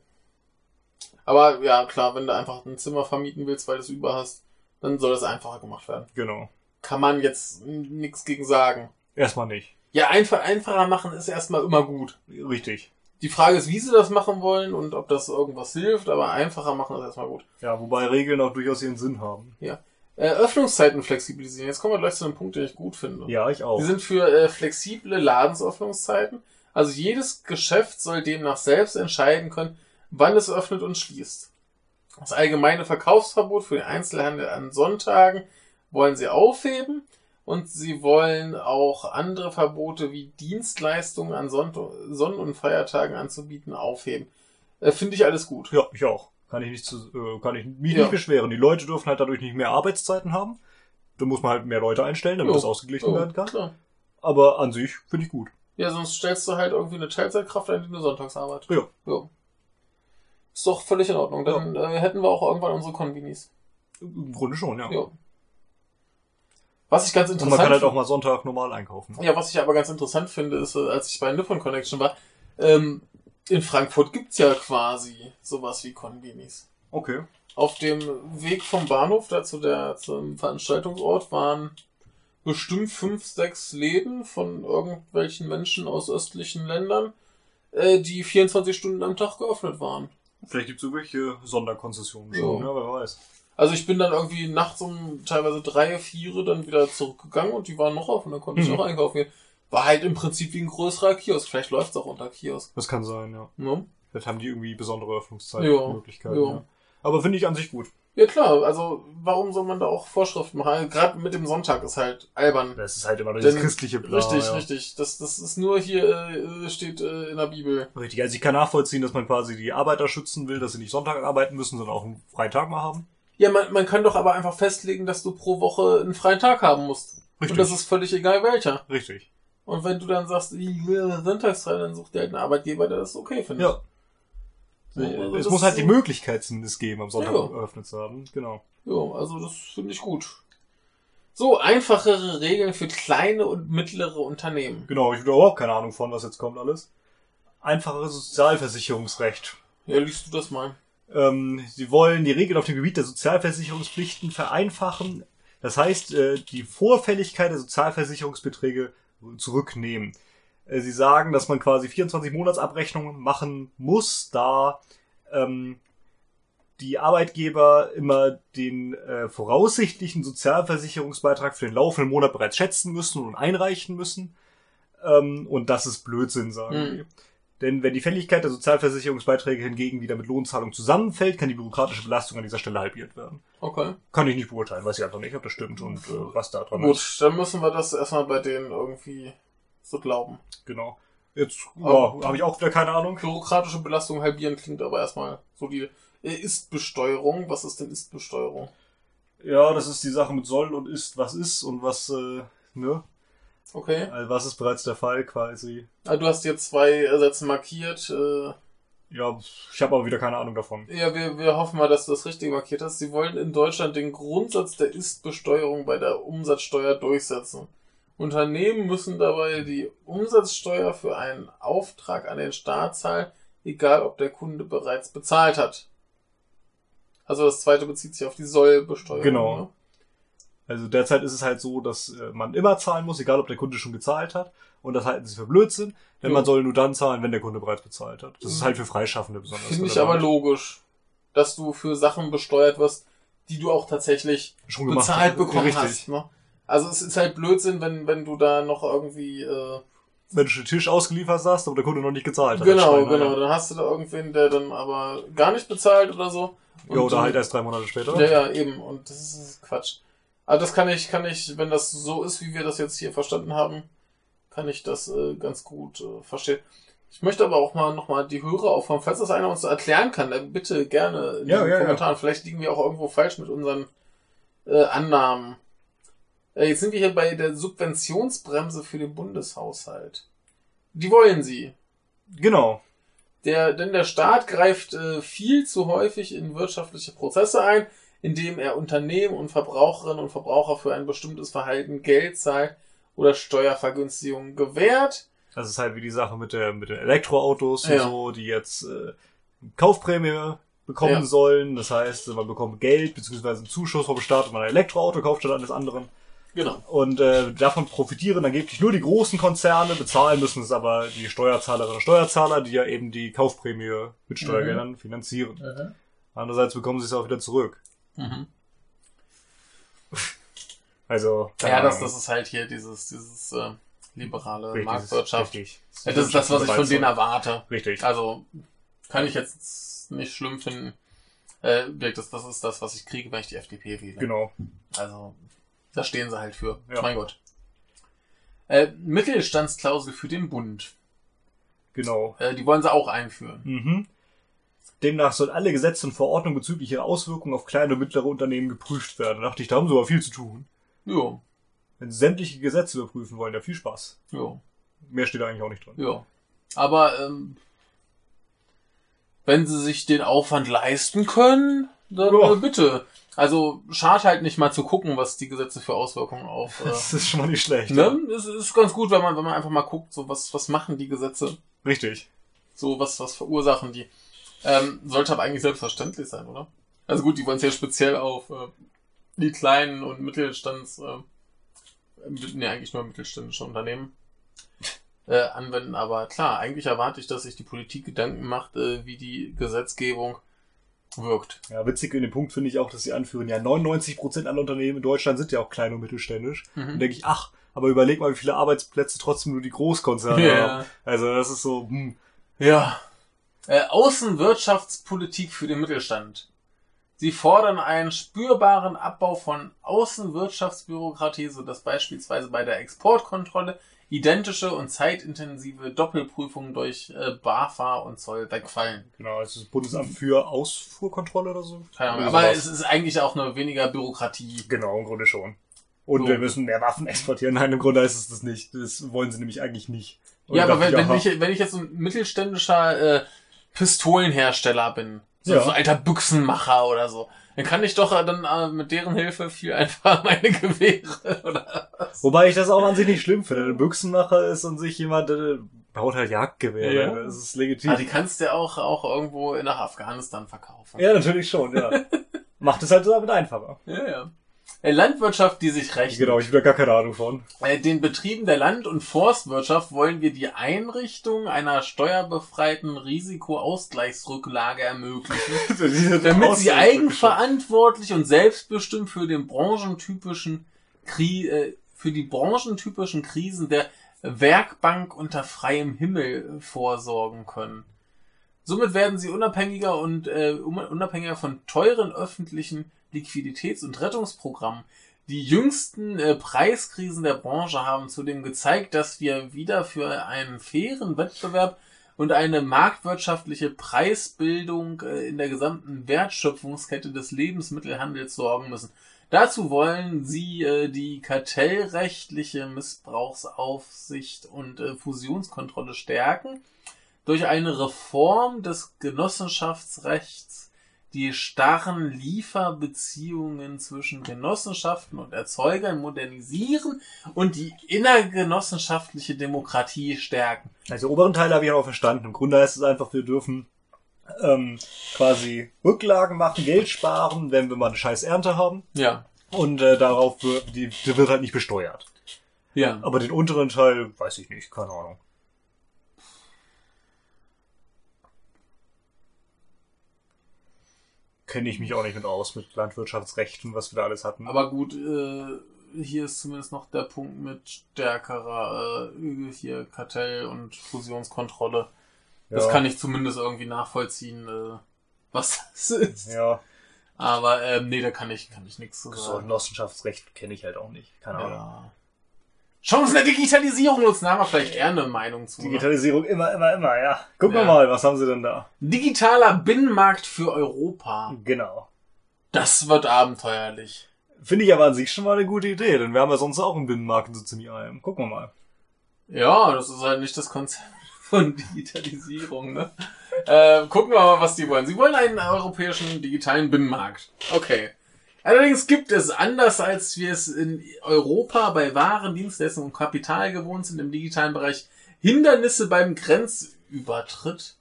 Aber ja, klar, wenn du einfach ein Zimmer vermieten willst, weil du es über hast, dann soll das einfacher gemacht werden. Genau. Kann man jetzt nichts gegen sagen. Erstmal nicht. Ja, einfach, einfacher machen ist erstmal immer gut. Richtig. Die Frage ist, wie sie das machen wollen und ob das irgendwas hilft, aber einfacher machen ist erstmal gut. Ja, wobei Regeln auch durchaus ihren Sinn haben. Äh, Öffnungszeiten flexibilisieren. Jetzt kommen wir gleich zu einem Punkt, den ich gut finde. Ja, ich auch. Die sind für äh, flexible Ladensöffnungszeiten. Also jedes Geschäft soll demnach selbst entscheiden können, wann es öffnet und schließt. Das allgemeine Verkaufsverbot für den Einzelhandel an Sonntagen wollen sie aufheben und sie wollen auch andere Verbote wie Dienstleistungen an Sonn Sonn- und Feiertagen anzubieten aufheben. Äh, Finde ich alles gut. Ja, ich auch. Kann ich nicht zu, äh, kann ich mich Ja. nicht beschweren. Die Leute dürfen halt dadurch nicht mehr Arbeitszeiten haben. Da muss man halt mehr Leute einstellen, damit Jo. das ausgeglichen Oh, werden kann. klar. Aber an sich finde ich gut. Ja, sonst stellst du halt irgendwie eine Teilzeitkraft ein, die nur sonntags arbeitet. Ja. Ja. Ist doch völlig in Ordnung. Dann äh, hätten wir auch irgendwann unsere Konvinis. Im Grunde schon, ja. Ja. Was ich ganz Und interessant man kann halt auch mal Sonntag normal einkaufen. Ja, was ich aber ganz interessant finde, ist, äh, als ich bei Nippon Connection war, ähm, in Frankfurt gibt's ja quasi sowas wie Konvinis. Okay. Auf dem Weg vom Bahnhof da zu der, zum Veranstaltungsort waren bestimmt fünf, sechs Läden von irgendwelchen Menschen aus östlichen Ländern, äh, die 24 Stunden am Tag geöffnet waren. Vielleicht gibt es irgendwelche Sonderkonzessionen Ja. schon, ja, wer weiß. Also ich bin dann irgendwie nachts um teilweise drei, vier dann wieder zurückgegangen und die waren noch auf und dann konnte ich Mhm. auch einkaufen gehen. War halt im Prinzip wie ein größerer Kiosk. Vielleicht läuft's auch unter Kiosk. Das kann sein, ja. Ne? Vielleicht haben die irgendwie besondere Öffnungszeiten, Ja, Möglichkeiten. ja. Ja. Aber finde ich an sich gut. Ja klar, also warum soll man da auch Vorschriften machen? Gerade mit dem Sonntag ist halt albern. Das ist halt immer dieses Denn- christliche Bla, richtig, ja. richtig. Das, das ist nur hier, äh, steht äh, in der Bibel. Richtig, also ich kann nachvollziehen, dass man quasi die Arbeiter schützen will, dass sie nicht Sonntag arbeiten müssen, sondern auch einen Freitag mal haben. Ja, man, man kann doch aber einfach festlegen, dass du pro Woche einen freien Tag haben musst. Richtig. Und das ist völlig egal welcher. Richtig. Und wenn du dann sagst, ich will sonntagsfrei, dann sucht dir halt einen Arbeitgeber, der das okay findet. Ja. So, also es muss halt die ist- Möglichkeit zumindest geben, am Sonntag Ja. geöffnet zu haben. Genau. Ja, also das finde ich gut. So, einfachere Regeln für kleine und mittlere Unternehmen. Genau, ich habe überhaupt keine Ahnung von, was jetzt kommt alles. Einfacheres Sozialversicherungsrecht. Ja, liest du das mal. Ähm, sie wollen die Regeln auf dem Gebiet der Sozialversicherungspflichten vereinfachen. Das heißt, äh, die Vorfälligkeit der Sozialversicherungsbeträge zurücknehmen. Äh, sie sagen, dass man quasi 24 Monatsabrechnungen machen muss, da ähm, die Arbeitgeber immer den äh, voraussichtlichen Sozialversicherungsbeitrag für den laufenden Monat bereits schätzen müssen und einreichen müssen. Ähm, und das ist Blödsinn, sagen Mhm. Denn wenn die Fälligkeit der Sozialversicherungsbeiträge hingegen wieder mit Lohnzahlung zusammenfällt, kann die bürokratische Belastung an dieser Stelle halbiert werden. Okay. Kann ich nicht beurteilen, weiß ich einfach nicht, ob das stimmt und äh, was da dran ist. Gut, dann müssen wir das erstmal bei denen irgendwie so glauben. Genau. Jetzt Oh. ja, habe ich auch wieder keine Ahnung. Bürokratische Belastung halbieren klingt aber erstmal solide. Äh, Ist-Besteuerung, was ist denn Ist-Besteuerung? Ja, das ist die Sache mit soll und ist, was ist und was, äh, ne? Okay. Also was ist bereits der Fall quasi. Ah, Du hast hier zwei Sätze markiert. Äh, Ja, ich habe aber wieder keine Ahnung davon. Ja, wir, wir hoffen mal, dass du das richtig markiert hast. Sie wollen in Deutschland den Grundsatz der Ist-Besteuerung bei der Umsatzsteuer durchsetzen. Unternehmen müssen dabei die Umsatzsteuer für einen Auftrag an den Staat zahlen, egal ob der Kunde bereits bezahlt hat. Also das zweite bezieht sich auf die Sollbesteuerung. Genau. Ne? Also derzeit ist es halt so, dass äh, man immer zahlen muss, egal ob der Kunde schon gezahlt hat. Und das halten sie für Blödsinn, denn Jo. man soll nur dann zahlen, wenn der Kunde bereits bezahlt hat. Das ist halt für Freischaffende besonders. Finde ich aber relevant. logisch, dass du für Sachen besteuert wirst, die du auch tatsächlich schon gemacht bezahlt hast. bekommen Richtig. hast. Ne? Also es ist halt Blödsinn, wenn, wenn du da noch irgendwie... Äh, Wenn du den Tisch ausgeliefert hast, aber der Kunde noch nicht gezahlt hat. Genau, genau. ja. Dann hast du da irgendwen, der dann aber gar nicht bezahlt oder so. Ja, oder halt erst drei Monate später. Ja, ja, eben. Und das ist Quatsch. Aber das kann ich, kann ich, wenn das so ist, wie wir das jetzt hier verstanden haben, kann ich das äh, ganz gut äh, verstehen. Ich möchte aber auch mal nochmal die Hörer aufhören, falls das einer uns erklären kann, dann bitte gerne in Ja, den ja, ja. Kommentaren. Vielleicht liegen wir auch irgendwo falsch mit unseren äh, Annahmen. Äh, jetzt sind wir hier bei der Subventionsbremse für den Bundeshaushalt. Die wollen sie. Genau. Der, denn der Staat greift äh, viel zu häufig in wirtschaftliche Prozesse ein, indem er Unternehmen und Verbraucherinnen und Verbraucher für ein bestimmtes Verhalten Geld zahlt oder Steuervergünstigungen gewährt. Das ist halt wie die Sache mit, der, mit den Elektroautos und Ja. so, die jetzt äh, Kaufprämie bekommen Ja. sollen. Das heißt, man bekommt Geld bzw. einen Zuschuss vom Staat, wenn man ein Elektroauto kauft statt eines anderen. Genau. Und äh, davon profitieren angeblich nur die großen Konzerne, bezahlen müssen es aber die Steuerzahlerinnen und Steuerzahler, die ja eben die Kaufprämie mit Steuergeldern finanzieren. Andererseits bekommen sie es auch wieder zurück. Mhm. Also Ja, das, das ist halt hier dieses, dieses äh, liberale richtig, Marktwirtschaft. Richtig. Ja, das ist das, was ich von denen erwarte. Richtig. Also kann ich jetzt nicht schlimm finden. Äh, das, das ist das, was ich kriege, wenn ich die FDP wähle. Genau. Also, da stehen sie halt für. Ja. Mein Gott. Äh, Mittelstandsklausel für den Bund. Genau. Äh, die wollen sie auch einführen. Mhm. Demnach sollen alle Gesetze und Verordnungen bezüglich ihrer Auswirkungen auf kleine und mittlere Unternehmen geprüft werden. Da dachte ich, da haben sie aber viel zu tun. Jo, Wenn sie sämtliche Gesetze überprüfen wollen, ja viel Spaß. jo, Mehr steht da eigentlich auch nicht drin. jo. Aber ähm, wenn sie sich den Aufwand leisten können, dann Ja. äh, bitte. Also schade halt nicht mal zu gucken, was die Gesetze für Auswirkungen auf. Äh, Das ist schon mal nicht schlecht. ne? Es ist ganz gut, wenn man, wenn man einfach mal guckt, so was, was machen die Gesetze, Richtig. so was, was verursachen die. Ähm, sollte aber eigentlich selbstverständlich sein, oder? Also gut, die wollen es ja speziell auf äh, die kleinen und Mittelstands, äh, ne, eigentlich nur mittelständische Unternehmen äh, anwenden. Aber klar, eigentlich erwarte ich, dass sich die Politik Gedanken macht, äh, wie die Gesetzgebung wirkt. Ja, witzig in dem Punkt finde ich auch, dass sie anführen, ja, 99% aller Unternehmen in Deutschland sind ja auch klein und mittelständisch. Mhm. Dann denke ich, ach, aber überleg mal, wie viele Arbeitsplätze trotzdem nur die Großkonzerne Ja. haben. Also das ist so, hm, Ja. Äh, Außenwirtschaftspolitik für den Mittelstand. Sie fordern einen spürbaren Abbau von Außenwirtschaftsbürokratie, sodass beispielsweise bei der Exportkontrolle identische und zeitintensive Doppelprüfungen durch äh, BAFA und Zoll wegfallen. genau, es ist das Bundesamt für Ausfuhrkontrolle oder so. Keine Ahnung, Irgendwie aber sowas. es ist eigentlich auch eine weniger Bürokratie. Genau, im Grunde schon. Und So. wir müssen mehr Waffen exportieren. Nein, im Grunde ist es das nicht. Das wollen sie nämlich eigentlich nicht. Und ja, aber wenn, wenn, ich, wenn ich jetzt so ein mittelständischer äh, Pistolenhersteller bin, so, Ja. so alter Büchsenmacher oder so, dann kann ich doch äh, dann äh, mit deren Hilfe viel einfacher meine Gewehre oder Wobei ich das auch an sich nicht schlimm finde. Ein Büchsenmacher ist an sich jemand, der baut halt Jagdgewehre. Ja. Das ist legitim. Ah, die kannst du ja auch, auch irgendwo nach Afghanistan verkaufen. ja, natürlich schon, ja. Macht es halt damit einfacher. ja. ja. Äh, Landwirtschaft, die sich rechnet. Genau, ich habe da gar keine Ahnung von. Äh, Den Betrieben der Land- und Forstwirtschaft wollen wir die Einrichtung einer steuerbefreiten Risikoausgleichsrücklage ermöglichen, damit sie eigenverantwortlich und selbstbestimmt für den branchentypischen Kri äh, für die branchentypischen Krisen der Werkbank unter freiem Himmel vorsorgen können. Somit werden sie unabhängiger und äh, un- unabhängiger von teuren öffentlichen Liquiditäts- und Rettungsprogrammen. Die jüngsten äh, Preiskrisen der Branche haben zudem gezeigt, dass wir wieder für einen fairen Wettbewerb und eine marktwirtschaftliche Preisbildung äh, in der gesamten Wertschöpfungskette des Lebensmittelhandels sorgen müssen. Dazu wollen sie äh, die kartellrechtliche Missbrauchsaufsicht und äh, Fusionskontrolle stärken durch eine Reform des Genossenschaftsrechts die starren Lieferbeziehungen zwischen Genossenschaften und Erzeugern modernisieren und die innergenossenschaftliche Demokratie stärken. Also oberen Teil habe ich auch verstanden. Im Grunde heißt es einfach, wir dürfen ähm, quasi Rücklagen machen, Geld sparen, wenn wir mal eine scheiß Ernte haben. Ja. Und äh, darauf wird, die, die wird halt nicht besteuert. Ja. Aber den unteren Teil weiß ich nicht, keine Ahnung. Kenne ich mich auch nicht mit aus, mit Landwirtschaftsrecht und was wir da alles hatten. Aber gut, äh, hier ist zumindest noch der Punkt mit stärkerer äh, hier Kartell- und Fusionskontrolle. Das Ja. kann ich zumindest irgendwie nachvollziehen, äh, was das ist. ja, Aber ähm, nee, da kann ich, kann ich nichts zu so sagen. Genossenschaftsrecht kenne ich halt auch nicht. Keine Ahnung. Ja. Chancen der Digitalisierung nutzen, haben wir vielleicht eher eine Meinung zu. Ne? Digitalisierung immer, immer, immer, ja. Gucken Ja. wir mal, was haben sie denn da? Digitaler Binnenmarkt für Europa. Genau. Das wird abenteuerlich. Finde ich aber an sich schon mal eine gute Idee, denn wir haben ja sonst auch einen Binnenmarkt in so ziemlich allem. Gucken wir mal. Ja, das ist halt nicht das Konzept von Digitalisierung, ne? Äh, gucken wir mal, was die wollen. Sie wollen einen europäischen digitalen Binnenmarkt. Okay. Allerdings gibt es, anders als wir es in Europa bei Waren, Dienstleistungen und Kapital gewohnt sind, im digitalen Bereich Hindernisse beim Grenzübertritt.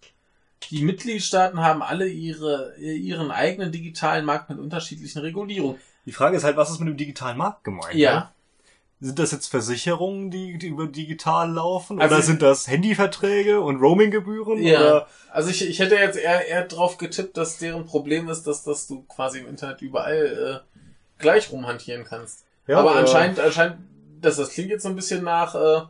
Die Mitgliedstaaten haben alle ihre, ihren eigenen digitalen Markt mit unterschiedlichen Regulierungen. Die Frage ist halt, was ist mit dem digitalen Markt gemeint? ne? Sind das jetzt Versicherungen, die, die über digital laufen? Also- oder sind das Handyverträge und Roaminggebühren? Ja. Oder? Also ich, ich hätte jetzt eher, eher drauf getippt, dass deren Problem ist, dass, dass du quasi im Internet überall äh, gleich rumhantieren kannst. Ja, Aber äh, anscheinend, anscheinend, das, das klingt jetzt so ein bisschen nach, äh,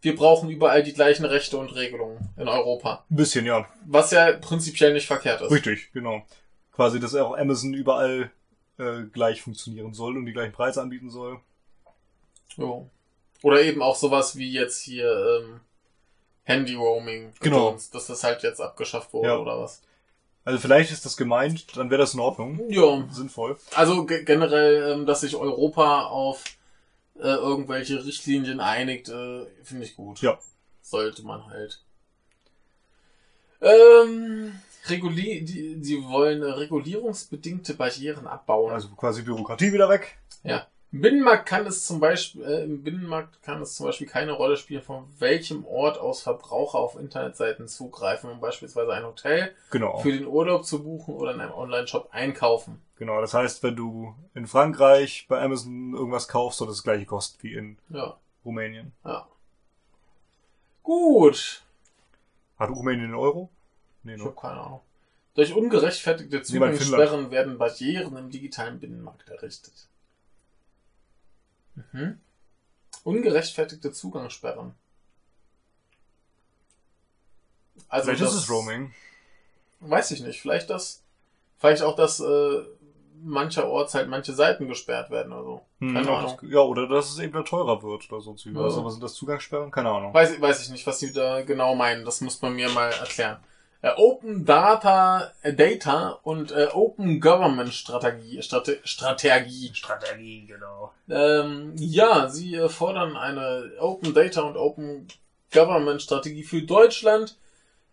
wir brauchen überall die gleichen Rechte und Regelungen in Europa. Ein bisschen, ja. Was ja prinzipiell nicht verkehrt ist. Richtig, genau. Quasi, dass auch Amazon überall äh, gleich funktionieren soll und die gleichen Preise anbieten soll. Jo. Oder eben auch sowas wie jetzt hier ähm, Handy-Roaming. Genau. Gedöns, Dass das halt jetzt abgeschafft wurde Ja. oder was. Also vielleicht ist das gemeint, dann wäre das in Ordnung. Ja, Sinnvoll. Also ge- generell, ähm, dass sich Europa auf äh, irgendwelche Richtlinien einigt, äh, finde ich gut. Ja. Sollte man halt. Ähm, reguli die, die wollen äh, regulierungsbedingte Barrieren abbauen. Also quasi Bürokratie wieder weg. ja. Im Binnenmarkt kann es zum Beispiel, äh, im Binnenmarkt kann es zum Beispiel keine Rolle spielen, von welchem Ort aus Verbraucher auf Internetseiten zugreifen, um beispielsweise ein Hotel Genau. für den Urlaub zu buchen oder in einem Online-Shop einkaufen. Genau, das heißt, wenn du in Frankreich bei Amazon irgendwas kaufst, soll das das gleiche kosten wie in Ja, Rumänien. ja. Gut. Hat Rumänien einen Euro? Nee, Ich ne? habe keine Ahnung. Durch ungerechtfertigte Zugangssperren werden Barrieren im digitalen Binnenmarkt errichtet. Mhm. Ungerechtfertigte Zugangssperren. Also Vielleicht das, ist es Roaming. Weiß ich nicht. Vielleicht das, vielleicht auch, dass äh, mancherorts halt manche Seiten gesperrt werden oder so. Hm, Keine ja, Ahnung. das, ja, oder dass es eben teurer wird oder so. Ja. Also, was sind das Zugangssperren? Keine Ahnung. Weiß, weiß ich nicht, was die da genau meinen. Das muss man mir mal erklären. Äh, Open Data, äh, Data und äh, Open Government Strategie, Strate, Strategie. Strategie, genau. Ähm, ja, sie äh, fordern eine Open Data und Open Government Strategie für Deutschland,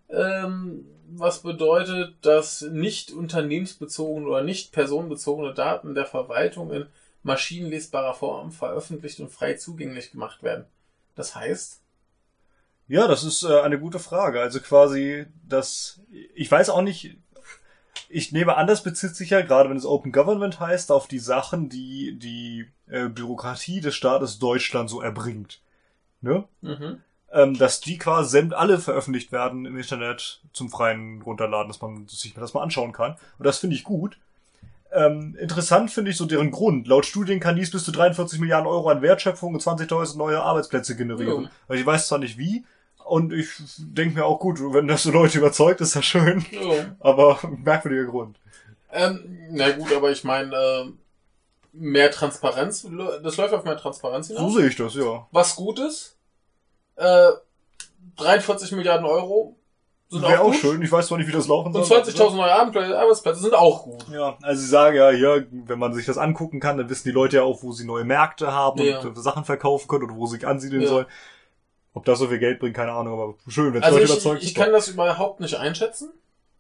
ähm, was bedeutet, dass nicht unternehmensbezogene oder nicht personenbezogene Daten der Verwaltung in maschinenlesbarer Form veröffentlicht und frei zugänglich gemacht werden. Das heißt, Ja, das ist äh, eine gute Frage. Also quasi, das, ich weiß auch nicht, Ich nehme an, das bezieht sich ja, gerade wenn es Open Government heißt, auf die Sachen, die die äh, Bürokratie des Staates Deutschland so erbringt. Ne? Mhm. Ähm, dass die quasi sämt alle veröffentlicht werden im Internet zum freien Runterladen, dass man sich das mal anschauen kann. Und das finde ich gut. Ähm, interessant finde ich so deren Grund. Laut Studien kann dies bis zu 43 Milliarden Euro an Wertschöpfung und 20.000 neue Arbeitsplätze generieren. Ja. Weil ich weiß zwar nicht wie, und ich denke mir auch gut, wenn das so Leute überzeugt, ist das schön. Ja. Aber merkwürdiger Grund. Ähm, na gut, aber ich meine, äh, mehr Transparenz, das läuft auf mehr Transparenz So hinaus. sehe ich das, ja. Was gut ist. Äh, 43 Milliarden Euro sind Wäre auch auch schön. Ich weiß zwar nicht, wie das laufen Und soll. 20.000 neue Arbeitsplätze Arbeitsplätze sind auch gut. Ja, also sie sagen ja, ja, wenn man sich das angucken kann, dann wissen die Leute ja auch, wo sie neue Märkte haben Ja. und äh, Sachen verkaufen können oder wo sie sich ansiedeln Ja. sollen. Ob das so viel Geld bringt, keine Ahnung, aber schön, wenn es Also Leute ich, überzeugt ich kann das überhaupt nicht einschätzen.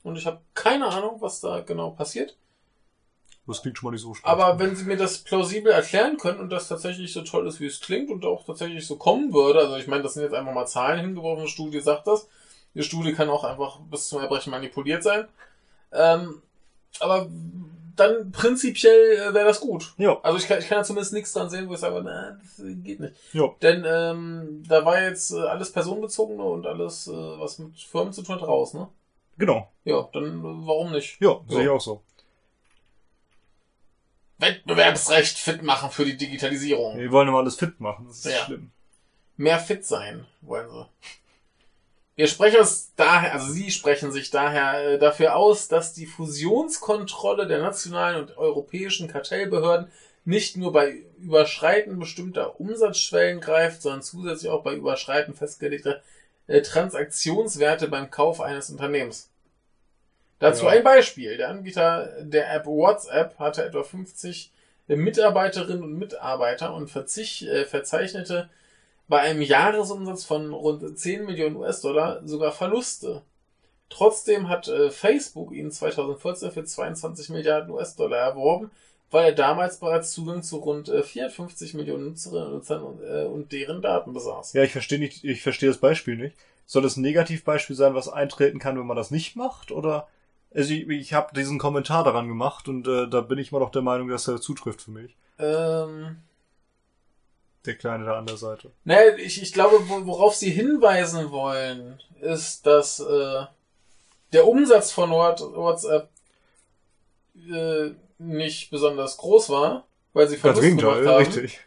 Und ich habe keine Ahnung, was da genau passiert. Das klingt schon mal nicht so schlecht. Aber wenn Sie mir das plausibel erklären können und das tatsächlich so toll ist, wie es klingt und auch tatsächlich so kommen würde, also ich meine, das sind jetzt einfach mal Zahlen hingeworfen, eine Studie sagt das. Die Studie kann auch einfach bis zum Erbrechen manipuliert sein. Ähm, aber dann prinzipiell äh, wäre das gut. Ja, Also ich kann, ich kann da zumindest nichts dran sehen, wo ich sage, na, das geht nicht. ja. Denn ähm, da war jetzt äh, alles personenbezogene und alles, äh, was mit Firmen zu tun hat, raus, ne? Genau. Ja, dann äh, warum nicht? Ja, sehe Ja. ich auch so. Wettbewerbsrecht fit machen für die Digitalisierung. Wir wollen immer alles fit machen, das ist Ja. schlimm. Mehr fit sein, wollen sie. Wir sprechen uns daher, also Sie sprechen sich daher äh, dafür aus, dass die Fusionskontrolle der nationalen und europäischen Kartellbehörden nicht nur bei Überschreiten bestimmter Umsatzschwellen greift, sondern zusätzlich auch bei Überschreiten festgelegter äh, Transaktionswerte beim Kauf eines Unternehmens. Dazu Ja. ein Beispiel. Der Anbieter der App WhatsApp hatte etwa 50 Mitarbeiterinnen und Mitarbeiter und äh, verzeichnete bei einem Jahresumsatz von rund 10 Millionen US-Dollar sogar Verluste. Trotzdem hat äh, Facebook ihn 2014 für 22 Milliarden US-Dollar erworben, weil er damals bereits Zugang zu rund äh, 54 Millionen Nutzerinnen und Nutzern und, äh, und deren Daten besaß. Ja, ich verstehe nicht, ich verstehe das Beispiel nicht. Soll das ein Negativbeispiel sein, was eintreten kann, wenn man das nicht macht? Oder also ich, ich habe diesen Kommentar daran gemacht und äh, da bin ich immer noch der Meinung, dass er zutrifft für mich. Ähm, Der Kleine da an der Seite. naja, ich, ich glaube, wo- worauf Sie hinweisen wollen, ist, dass äh, der Umsatz von What- WhatsApp äh, nicht besonders groß war, weil sie Gegenteil, gemacht haben. richtig.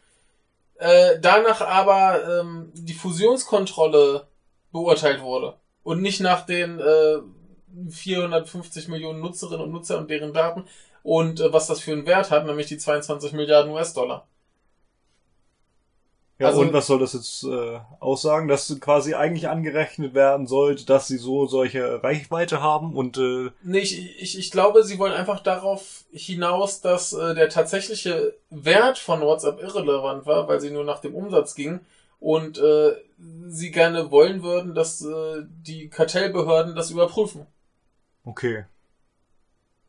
Äh, danach aber ähm, die Fusionskontrolle beurteilt wurde und nicht nach den äh, 450 Millionen Nutzerinnen und Nutzer und deren Daten und äh, was das für einen Wert hat, nämlich die 22 Milliarden US-Dollar. Ja, Also- und was soll das jetzt äh, aussagen? Dass quasi eigentlich angerechnet werden sollte, dass sie so solche Reichweite haben und äh, Nee, ich, ich, ich glaube, sie wollen einfach darauf hinaus, dass äh, der tatsächliche Wert von WhatsApp irrelevant war, weil sie nur nach dem Umsatz ging und äh, sie gerne wollen würden, dass äh, die Kartellbehörden das überprüfen. okay.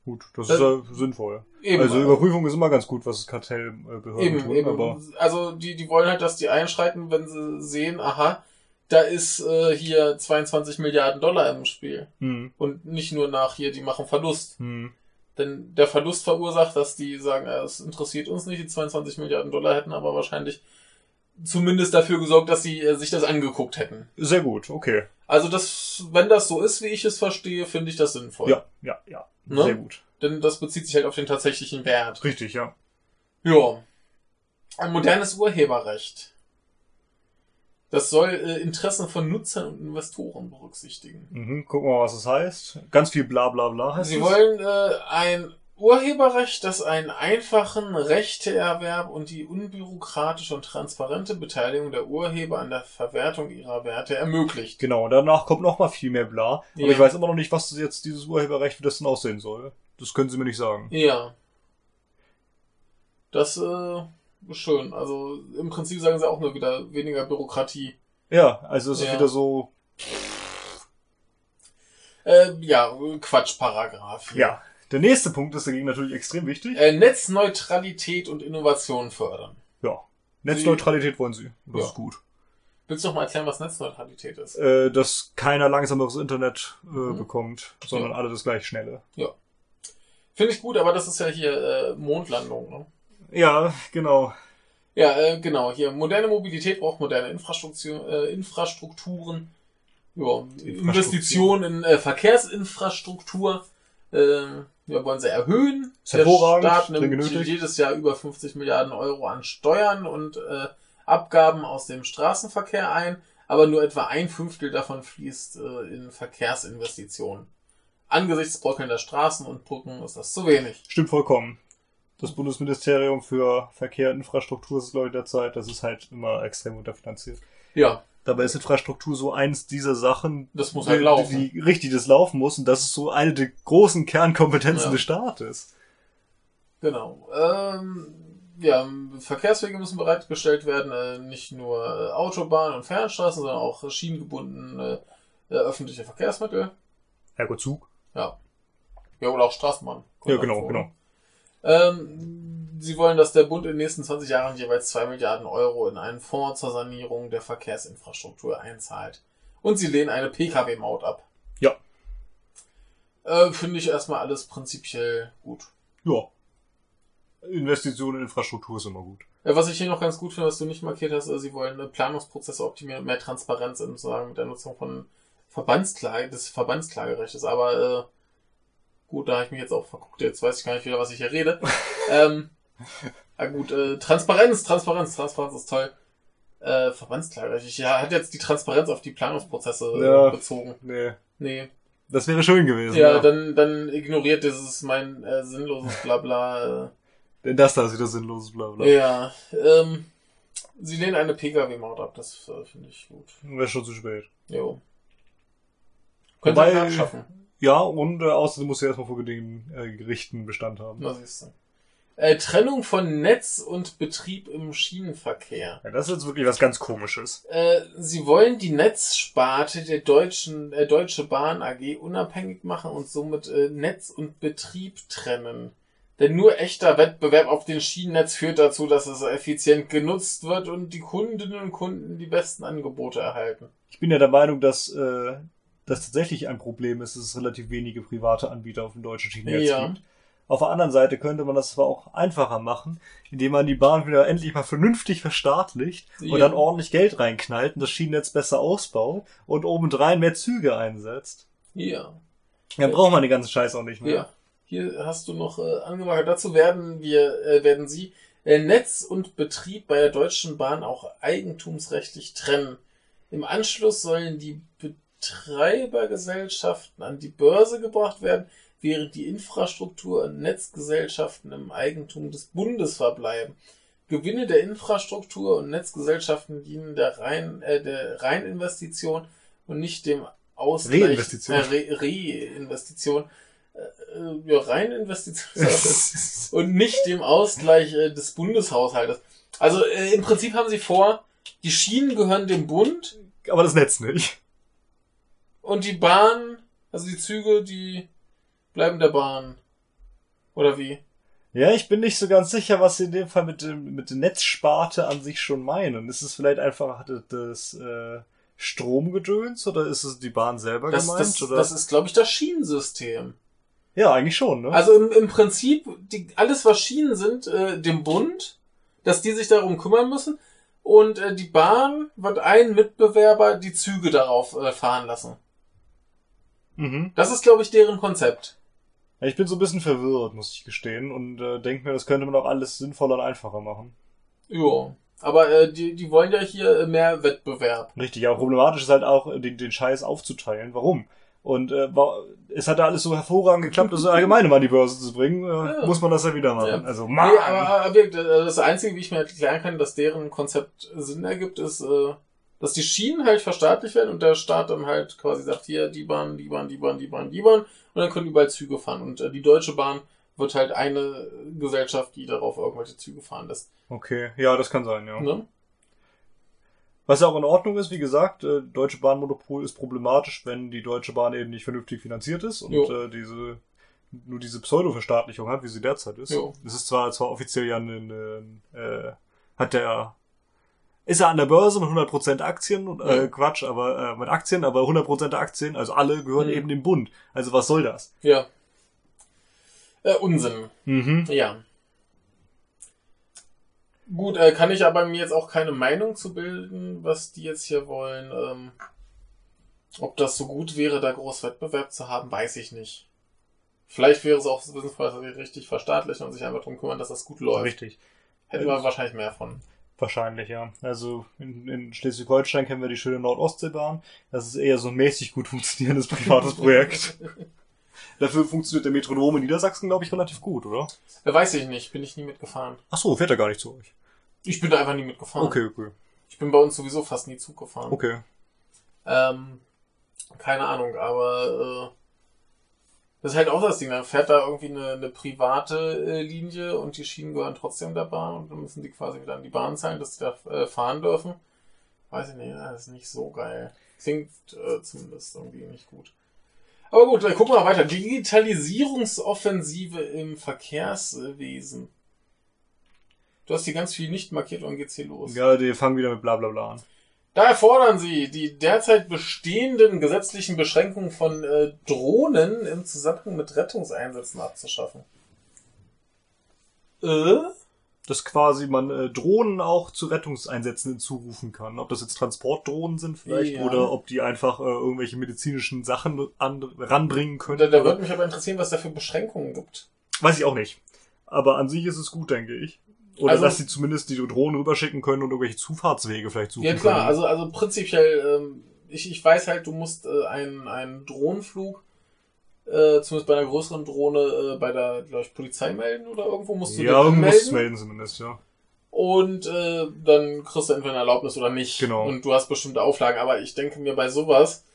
Gut, das Das- ist ja sinnvoll. Eben, also Überprüfung ist immer ganz gut, was Kartellbehörden Eben, tun, eben. aber Also die, die wollen halt, dass die einschreiten, wenn sie sehen, aha, da ist äh, hier 22 Milliarden Dollar im Spiel. hm, Und nicht nur nach hier, die machen Verlust. hm, Denn der Verlust verursacht, dass die sagen, äh, es interessiert uns nicht, die 22 Milliarden Dollar hätten aber wahrscheinlich zumindest dafür gesorgt, dass sie äh, sich das angeguckt hätten. sehr gut, okay. Also das, wenn das so ist, wie ich es verstehe, finde ich das sinnvoll. Ja, ja, ja. Ne? Sehr gut. Denn das bezieht sich halt auf den tatsächlichen Wert. Richtig, ja. Ja. Ein modernes Urheberrecht. Das soll äh, Interessen von Nutzern und Investoren berücksichtigen. Mhm, gucken wir mal, was das heißt. Ganz viel bla bla bla heißt Sie es. wollen äh, ein Urheberrecht, das einen einfachen Rechteerwerb und die unbürokratische und transparente Beteiligung der Urheber an der Verwertung ihrer Werte ermöglicht. Genau, danach kommt noch mal viel mehr bla. Aber Ja. ich weiß immer noch nicht, was jetzt dieses Urheberrecht, wie das denn aussehen soll. Das können Sie mir nicht sagen. Ja. Das äh, ist schön. Also im Prinzip sagen sie auch nur wieder weniger Bürokratie. Ja, also es ist Ja. wieder so, Äh, ja, Quatschparagraph. hier. ja. Der nächste Punkt ist dagegen natürlich extrem wichtig. Äh, Netzneutralität und Innovation fördern. Ja. Netzneutralität wollen Sie. Das Ja. ist gut. Willst du noch mal erklären, was Netzneutralität ist? Äh, dass keiner langsameres Internet äh, Mhm. bekommt, sondern Ja. alle das gleich schnelle. Finde ich gut, aber das ist ja hier äh, Mondlandung, ne? Ja, genau. Ja, äh, genau. Hier moderne Mobilität braucht moderne Infrastruktur, äh, Infrastrukturen. Ja, Investitionen in äh, Verkehrsinfrastruktur. Äh, ja, wollen sie erhöhen. Ist Der Staat nimmt jedes Jahr über 50 Milliarden Euro an Steuern und äh, Abgaben aus dem Straßenverkehr ein, aber nur etwa ein Fünftel davon fließt äh, in Verkehrsinvestitionen. Angesichts bröckelnder Straßen und Brücken ist das zu wenig. Stimmt vollkommen. Das Bundesministerium für Verkehr und Infrastruktur ist, glaube ich, derzeit, das ist halt immer extrem unterfinanziert. Ja, Dabei ist Infrastruktur so eins dieser Sachen, Das muss halt laufen. Die, richtig das laufen muss und das ist so eine der großen Kernkompetenzen Ja. des Staates. Genau. Ähm, ja, Verkehrswege müssen bereitgestellt werden, äh, nicht nur äh, Autobahnen und Fernstraßen, sondern auch schienengebundene äh, öffentliche Verkehrsmittel. Ergo Zug. Ja. Ja, oder auch Straßenbahn. Ja, genau, genau. Ähm, sie wollen, dass der Bund in den nächsten 20 Jahren jeweils 2 Milliarden Euro in einen Fonds zur Sanierung der Verkehrsinfrastruktur einzahlt. Und sie lehnen eine Pkw-Maut ab. Ja. Äh, Finde ich erstmal alles prinzipiell gut. Ja. Investitionen in Infrastruktur ist immer gut. Was ich hier noch ganz gut finde, was du nicht markiert hast, äh, sie wollen äh, Planungsprozesse optimieren, mehr Transparenz im sagen mit der Nutzung von Verbandsklage, des Verbandsklagerechtes. Aber äh, gut, da habe ich mich jetzt auch verguckt, jetzt weiß ich gar nicht wieder, was ich hier rede. ähm, ja gut, äh, Transparenz, Transparenz, Transparenz ist toll. Äh, Verbandsklagerecht. Ich ja, hat jetzt die Transparenz auf die Planungsprozesse äh, Ja. bezogen. Nee. Nee. Das wäre schön gewesen. Ja, dann, dann ignoriert dieses mein äh, sinnloses Blabla. Äh, Denn das da ist wieder sinnlos, bla bla. Ja, ähm, sie lehnen eine Pkw-Maut ab, das äh, finde ich gut. Wäre schon zu spät. Jo. Könnt Wobei- ihr schaffen. Ja, und äh, außerdem muss er erstmal vor den äh, Gerichten Bestand haben. Na siehst du. Äh, Trennung von Netz und Betrieb im Schienenverkehr. Ja, das ist jetzt wirklich was ganz komisches. Äh, sie wollen die Netzsparte der deutschen äh, Deutsche Bahn AG unabhängig machen und somit äh, Netz und Betrieb trennen. Denn nur echter Wettbewerb auf dem Schienennetz führt dazu, dass es effizient genutzt wird und die Kundinnen und Kunden die besten Angebote erhalten. Ich bin ja der Meinung, dass äh, das tatsächlich ein Problem ist, dass es relativ wenige private Anbieter auf dem deutschen Schienennetz Ja. gibt. Auf der anderen Seite könnte man das zwar auch einfacher machen, indem man die Bahn wieder endlich mal vernünftig verstaatlicht Ja. und dann ordentlich Geld reinknallt und das Schienennetz besser ausbaut und obendrein mehr Züge einsetzt. Ja. Dann braucht man den ganzen Scheiß auch nicht mehr. Ja, hier hast du noch äh, angemerkt. Dazu werden wir, äh, werden Sie äh, Netz und Betrieb bei der Deutschen Bahn auch eigentumsrechtlich trennen. Im Anschluss sollen die Betreibergesellschaften an die Börse gebracht werden, während die Infrastruktur- und Netzgesellschaften im Eigentum des Bundes verbleiben. Gewinne der Infrastruktur- und Netzgesellschaften dienen der, Rein, äh, der Reininvestition und nicht dem Ausgleich Reinvestition. Äh, Re Reinvestition. Äh, äh, ja, Reininvestition und nicht dem Ausgleich äh, des Bundeshaushaltes. Also äh, im Prinzip haben sie vor, die Schienen gehören dem Bund Aber das Netz nicht. Und die Bahn, also die Züge, die bleiben der Bahn. Oder wie? Ja, ich bin nicht so ganz sicher, was sie in dem Fall mit, dem- mit der Netzsparte an sich schon meinen. Ist es vielleicht einfach das, das äh, Stromgedöns oder ist es die Bahn selber Das, gemeint? das, oder? das ist, glaube ich, das Schienensystem. ja, eigentlich schon, ne? Also im, im Prinzip, die, alles was Schienen sind, äh, dem Bund, dass die sich darum kümmern müssen. Und äh, die Bahn wird einen Mitbewerber die Züge darauf äh, fahren lassen. Mhm. Das ist, glaube ich, deren Konzept. Ja, ich bin so ein bisschen verwirrt, muss ich gestehen, und äh, denke mir, das könnte man auch alles sinnvoller und einfacher machen. Ja. Aber äh, die, die wollen ja hier mehr Wettbewerb. Richtig, aber problematisch ist halt auch, äh, den, den Scheiß aufzuteilen. Warum? Und äh, es hat ja alles so hervorragend geklappt, das allgemeine mal an die Börse zu bringen, äh, Ja. muss man das ja wieder machen. Ja. Also, Mann! Nee, aber, aber das Einzige, wie ich mir erklären kann, dass deren Konzept Sinn ergibt, ist, äh, dass die Schienen halt verstaatlicht werden und der Staat dann halt quasi sagt, hier, die Bahn, die Bahn, die Bahn, die Bahn, die Bahn und dann können überall Züge fahren. Und äh, die Deutsche Bahn wird halt eine Gesellschaft, die darauf irgendwelche Züge fahren lässt. okay, ja, das kann sein, ja. Ne? Was ja auch in Ordnung ist, wie gesagt, äh, Deutsche Bahnmonopol ist problematisch, wenn die Deutsche Bahn eben nicht vernünftig finanziert ist und äh, diese nur diese Pseudo-Verstaatlichung hat, wie sie derzeit ist. Jo. Es ist zwar zwar offiziell ja eine, äh, hat der ist er an der Börse mit 100% Aktien und äh, Ja. Quatsch, aber äh, mit Aktien, aber 100% der Aktien, also alle gehören Mhm. eben dem Bund. Also was soll das? Ja. Äh, Unsinn. Mhm. Ja. Gut, äh, kann ich aber mir jetzt auch keine Meinung zu bilden, was die jetzt hier wollen. Ähm, ob das so gut wäre, da groß Wettbewerb zu haben, weiß ich nicht. Vielleicht wäre es auch sinnvoll, dass sie richtig verstaatlichen und sich einfach darum kümmern, dass das gut läuft. Richtig. Hätten wir wahrscheinlich mehr von. Wahrscheinlich, ja. Also in, in Schleswig-Holstein kennen wir die schöne Nord-Ostsee-Bahn. Das ist eher so ein mäßig gut funktionierendes privates Projekt. Dafür funktioniert der Metronom in Niedersachsen, glaube ich, relativ gut, oder? Äh, weiß ich nicht, bin ich nie mitgefahren. Ach so, fährt er gar nicht zu euch. Ich bin da einfach nie mitgefahren. Okay, okay. Ich bin bei uns sowieso fast nie Zug gefahren. Okay. Ähm, keine Ahnung, aber äh, das ist halt auch das Ding. Dann fährt da irgendwie eine, eine private äh, Linie und die Schienen gehören trotzdem der Bahn und dann müssen die quasi wieder an die Bahn zahlen, dass die da äh, fahren dürfen. Weiß ich nicht, das ist nicht so geil. Klingt äh, zumindest irgendwie nicht gut. Aber gut, dann gucken wir weiter. Digitalisierungsoffensive im Verkehrswesen. Du hast hier ganz viel nicht markiert und geht's hier los. Ja, die fangen wieder mit bla bla bla an. Daher fordern sie, die derzeit bestehenden gesetzlichen Beschränkungen von äh, Drohnen im Zusammenhang mit Rettungseinsätzen abzuschaffen. Äh? Dass quasi man äh, Drohnen auch zu Rettungseinsätzen hinzurufen kann. Ob das jetzt Transportdrohnen sind vielleicht Ja. oder ob die einfach äh, irgendwelche medizinischen Sachen an, ranbringen können. Da, da würde mich aber interessieren, was da für Beschränkungen gibt. Weiß ich auch nicht. Aber an sich ist es gut, denke ich. Oder Also- dass sie zumindest die Drohnen rüberschicken können und irgendwelche Zufahrtswege vielleicht suchen Ja klar, können. also, also prinzipiell, ähm, ich, ich weiß halt, du musst äh, einen, einen Drohnenflug, äh, zumindest bei einer größeren Drohne, äh, bei der, glaube ich, Polizei melden oder irgendwo musst du ja, den man muss es anmelden. melden zumindest, ja. Und äh, dann kriegst du entweder eine Erlaubnis oder nicht. Genau. Und du hast bestimmte Auflagen. Aber ich denke mir, bei sowas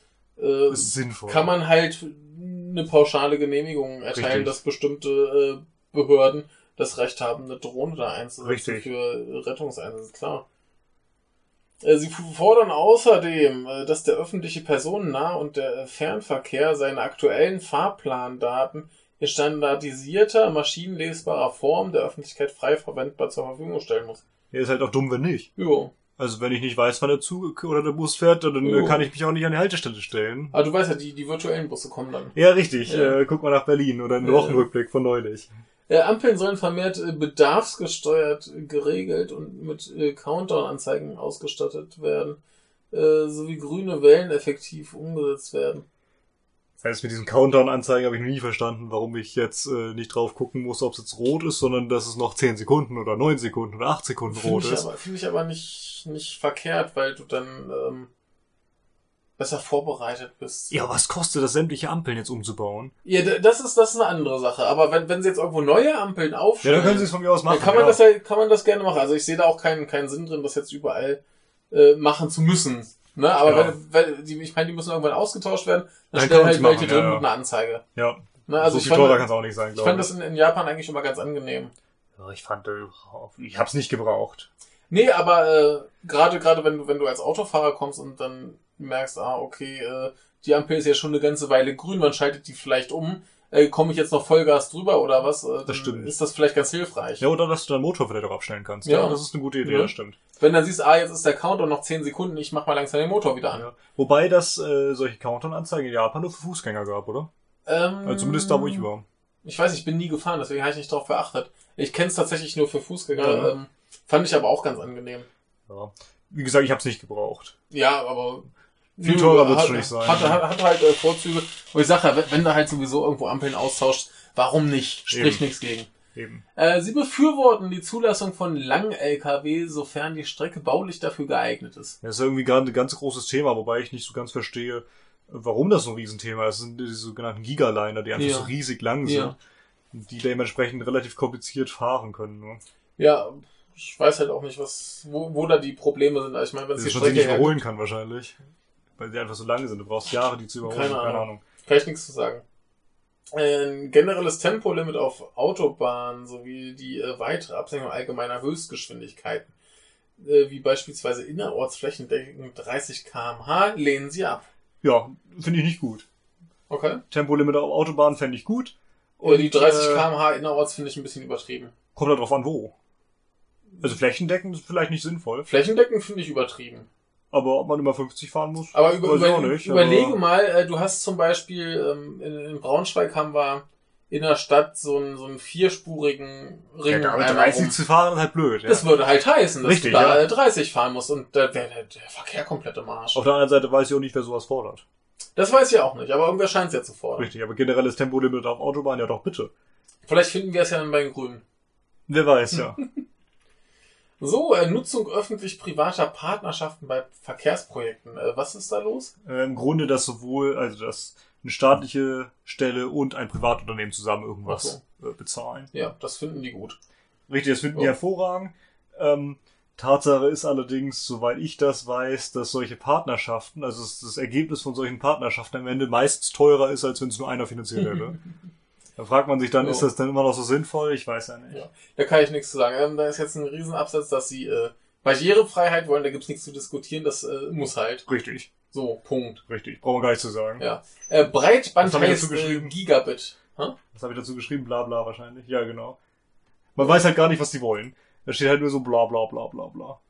äh, ist sinnvoll. kann man halt eine pauschale Genehmigung erteilen, Richtig. dass bestimmte äh, Behörden das Recht haben, eine Drohne da einzusetzen Richtig. für Rettungseinsätze. Klar. Äh, Sie fordern außerdem, äh, dass der öffentliche Personennah- und der äh, Fernverkehr seine aktuellen Fahrplandaten in standardisierter, maschinenlesbarer Form der Öffentlichkeit frei verwendbar zur Verfügung stellen muss. Ja, ist halt auch dumm, wenn nicht. Jo. Also wenn ich nicht weiß, wann der Zug oder der Bus fährt, dann Jo. kann ich mich auch nicht an die Haltestelle stellen. Aber du weißt ja, die, die virtuellen Busse kommen dann. Ja, richtig. Ja. Äh, guck mal nach Berlin oder einen Ja. Wochenrückblick von neulich. Äh, Ampeln sollen vermehrt äh, bedarfsgesteuert äh, geregelt und mit äh, Countdown-Anzeigen ausgestattet werden, äh, sowie grüne Wellen effektiv umgesetzt werden. Das heißt, mit diesen Countdown-Anzeigen habe ich noch nie verstanden, warum ich jetzt nicht drauf gucken muss, ob es jetzt rot ist, sondern dass es noch 10 Sekunden oder 9 Sekunden oder 8 Sekunden Finde rot ist. finde ich aber nicht, nicht verkehrt, weil du dann ähm, besser vorbereitet bist. Ja, was kostet das, sämtliche Ampeln jetzt umzubauen? Ja, das ist, das ist eine andere Sache. Aber wenn, wenn sie jetzt irgendwo neue Ampeln Ja, aufstellen, dann können sie es von mir aus machen. dann kann man ja. das ja, kann man das gerne machen. Also ich sehe da auch keinen, keinen Sinn drin, das jetzt überall äh, machen zu müssen. Ne? Aber Ja. wenn, wenn die, ich meine, die müssen irgendwann ausgetauscht werden, dann, Dann stellen halt welche machen, drin ja, ja. mit einer Anzeige. Ja, Ne? Also so ich viel fand, teurer kann es auch nicht sein, ich glaube fand das in, in Japan eigentlich immer ganz angenehm. Ja, ich fand, äh, ich hab's nicht gebraucht. Nee, aber äh, gerade gerade wenn du wenn du als Autofahrer kommst und dann merkst, ah okay, äh, die Ampel ist ja schon eine ganze Weile grün, wann schaltet die vielleicht um? Äh, Komme ich jetzt noch Vollgas drüber oder was? Äh, dann stimmt. Ist das vielleicht ganz hilfreich. Ja, oder dass du deinen Motor vielleicht auch abstellen kannst. Ja, Ja. das ist eine gute Idee, Ja. das stimmt. Wenn du dann siehst, ah jetzt ist der Countdown noch 10 Sekunden, ich mach mal langsam den Motor wieder an. Ja. Wobei das äh, solche Countdown-Anzeigen in Japan nur für Fußgänger gab, oder? Ähm, Also zumindest da, wo ich war. Ich weiß, ich bin nie gefahren, deswegen habe ich nicht darauf geachtet. Ich kenne es tatsächlich nur für Fußgänger. Ja. Ähm, fand ich aber auch ganz angenehm. Ja. Wie gesagt, ich hab's nicht gebraucht. Ja, aber Viel teurer hat- schon nicht sein. Hat, hat, hat halt äh, Vorzüge. Und ich sage ja, wenn- du halt sowieso irgendwo Ampeln austauschst, warum nicht? Spricht nichts gegen. Eben. Äh, sie befürworten die Zulassung von Lang-LKW, sofern die Strecke baulich dafür geeignet ist. Das ist irgendwie gerade ein ganz großes Thema, wobei ich nicht so ganz verstehe, warum das so ein Riesenthema ist. Das sind diese sogenannten Gigaliner, die einfach Ja. so riesig lang sind. Ja. Die dementsprechend relativ kompliziert fahren können. Ne? Ja, ich weiß halt auch nicht, was, wo, wo da die Probleme sind. Also Ich meine, wenn es die Strecke nicht überholen kann wahrscheinlich. Weil die einfach so lang sind. Du brauchst Jahre, die zu überholen. Keine Keine, Ahnung. Ahnung. kann ich nichts zu sagen. Ein generelles Tempolimit auf Autobahnen sowie die äh, weitere Absenkung allgemeiner Höchstgeschwindigkeiten, äh, wie beispielsweise innerorts flächendeckend 30 km/h, lehnen sie ab. Ja, finde ich nicht gut. Okay. Tempolimit auf Autobahn fände ich gut. Und die 30 äh, km/h innerorts finde ich ein bisschen übertrieben. Kommt halt drauf an, wo. Also flächendeckend ist vielleicht nicht sinnvoll. Flächendeckend finde ich übertrieben. Aber ob man immer 50 fahren muss, Aber über, weiß ich über, auch nicht. überlege aber mal, äh, du hast zum Beispiel ähm, in, in Braunschweig haben wir in der Stadt so einen, so einen vierspurigen Ring Ja, einmal 30 rum. zu fahren ist halt blöd. Ja. Das würde halt heißen, dass Richtig, du da ja. äh, 30 fahren musst und da wäre der, der Verkehr komplett im Arsch. Auf der anderen Seite weiß ich auch nicht, wer sowas fordert. Das weiß ich auch nicht, aber irgendwer scheint es ja zu fordern. Richtig, aber generelles Tempolimit auf Autobahn, ja doch bitte. Vielleicht finden wir es ja dann bei den Grünen. Wer weiß, ja. So, äh, Nutzung öffentlich-privater Partnerschaften bei Verkehrsprojekten. Äh, was ist da los? äh, Im Grunde, dass sowohl, also dass eine staatliche Stelle und ein Privatunternehmen zusammen irgendwas äh, bezahlen. Ja, das finden die gut. Richtig, das finden Oh. die hervorragend. Ähm, Tatsache ist allerdings, soweit ich das weiß, dass solche Partnerschaften, also das, das Ergebnis von solchen Partnerschaften am Ende meistens teurer ist, als wenn es nur einer finanziert hätte. da fragt man sich dann, Oh. ist das dann immer noch so sinnvoll? Ich weiß ja nicht. Ja. Da kann ich nichts zu sagen. Ähm, da ist jetzt ein Riesenabsatz, dass sie äh, Barrierefreiheit wollen, da gibt's nichts zu diskutieren, das äh, muss halt. Richtig, So, Punkt. richtig. Brauchen wir gar nicht zu sagen. Ja. Äh, Breitband Was heißt dazu äh, geschrieben? Gigabit. Was habe ich dazu geschrieben? Bla bla wahrscheinlich. Ja, genau. Man weiß halt gar nicht, was die wollen. Da steht halt nur so bla bla bla bla bla.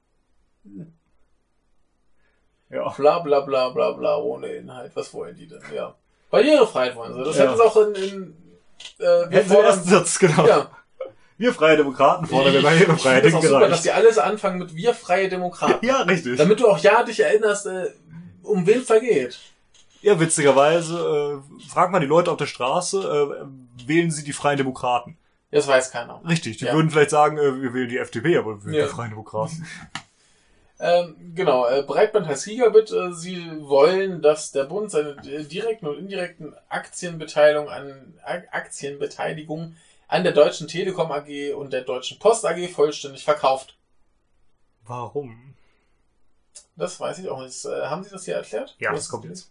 Ja. Bla bla bla bla bla ohne Inhalt. Was wollen die denn? Ja. Barrierefreiheit wollen sie. Das Ja. hätten sie auch in, in äh, wir den ersten Satz, genau. ja. Wir Freie Demokraten fordern wir Ich Barrierefreiheit finde es auch super, dass die alles anfangen mit wir freie Demokraten. Ja, richtig. Damit du auch ja dich erinnerst, äh, um wen vergeht. Ja, witzigerweise, äh, fragt man die Leute auf der Straße, äh, wählen sie die Freien Demokraten. Das weiß keiner. Richtig, die Ja. würden vielleicht sagen, äh, wir wählen die FDP, aber wir wählen Ja. die Freien Demokraten. Ähm, genau, äh, Breitband heißt Gigabit. Äh, sie wollen, dass der Bund seine äh, direkten und indirekten Aktienbeteiligung an Aktienbeteiligung an der Deutschen Telekom AG und der Deutschen Post AG vollständig verkauft. Warum? Das weiß ich auch nicht. Äh, haben Sie das hier erklärt? Ja, das ist kommt jetzt.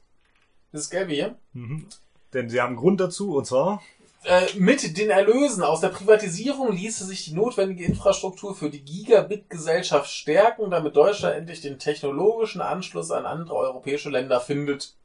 Das gelbe hier. Mhm. Denn sie haben einen Grund dazu, und zwar, Äh, mit den Erlösen aus der Privatisierung ließe sich die notwendige Infrastruktur für die Gigabit-Gesellschaft stärken, damit Deutschland endlich den technologischen Anschluss an andere europäische Länder findet.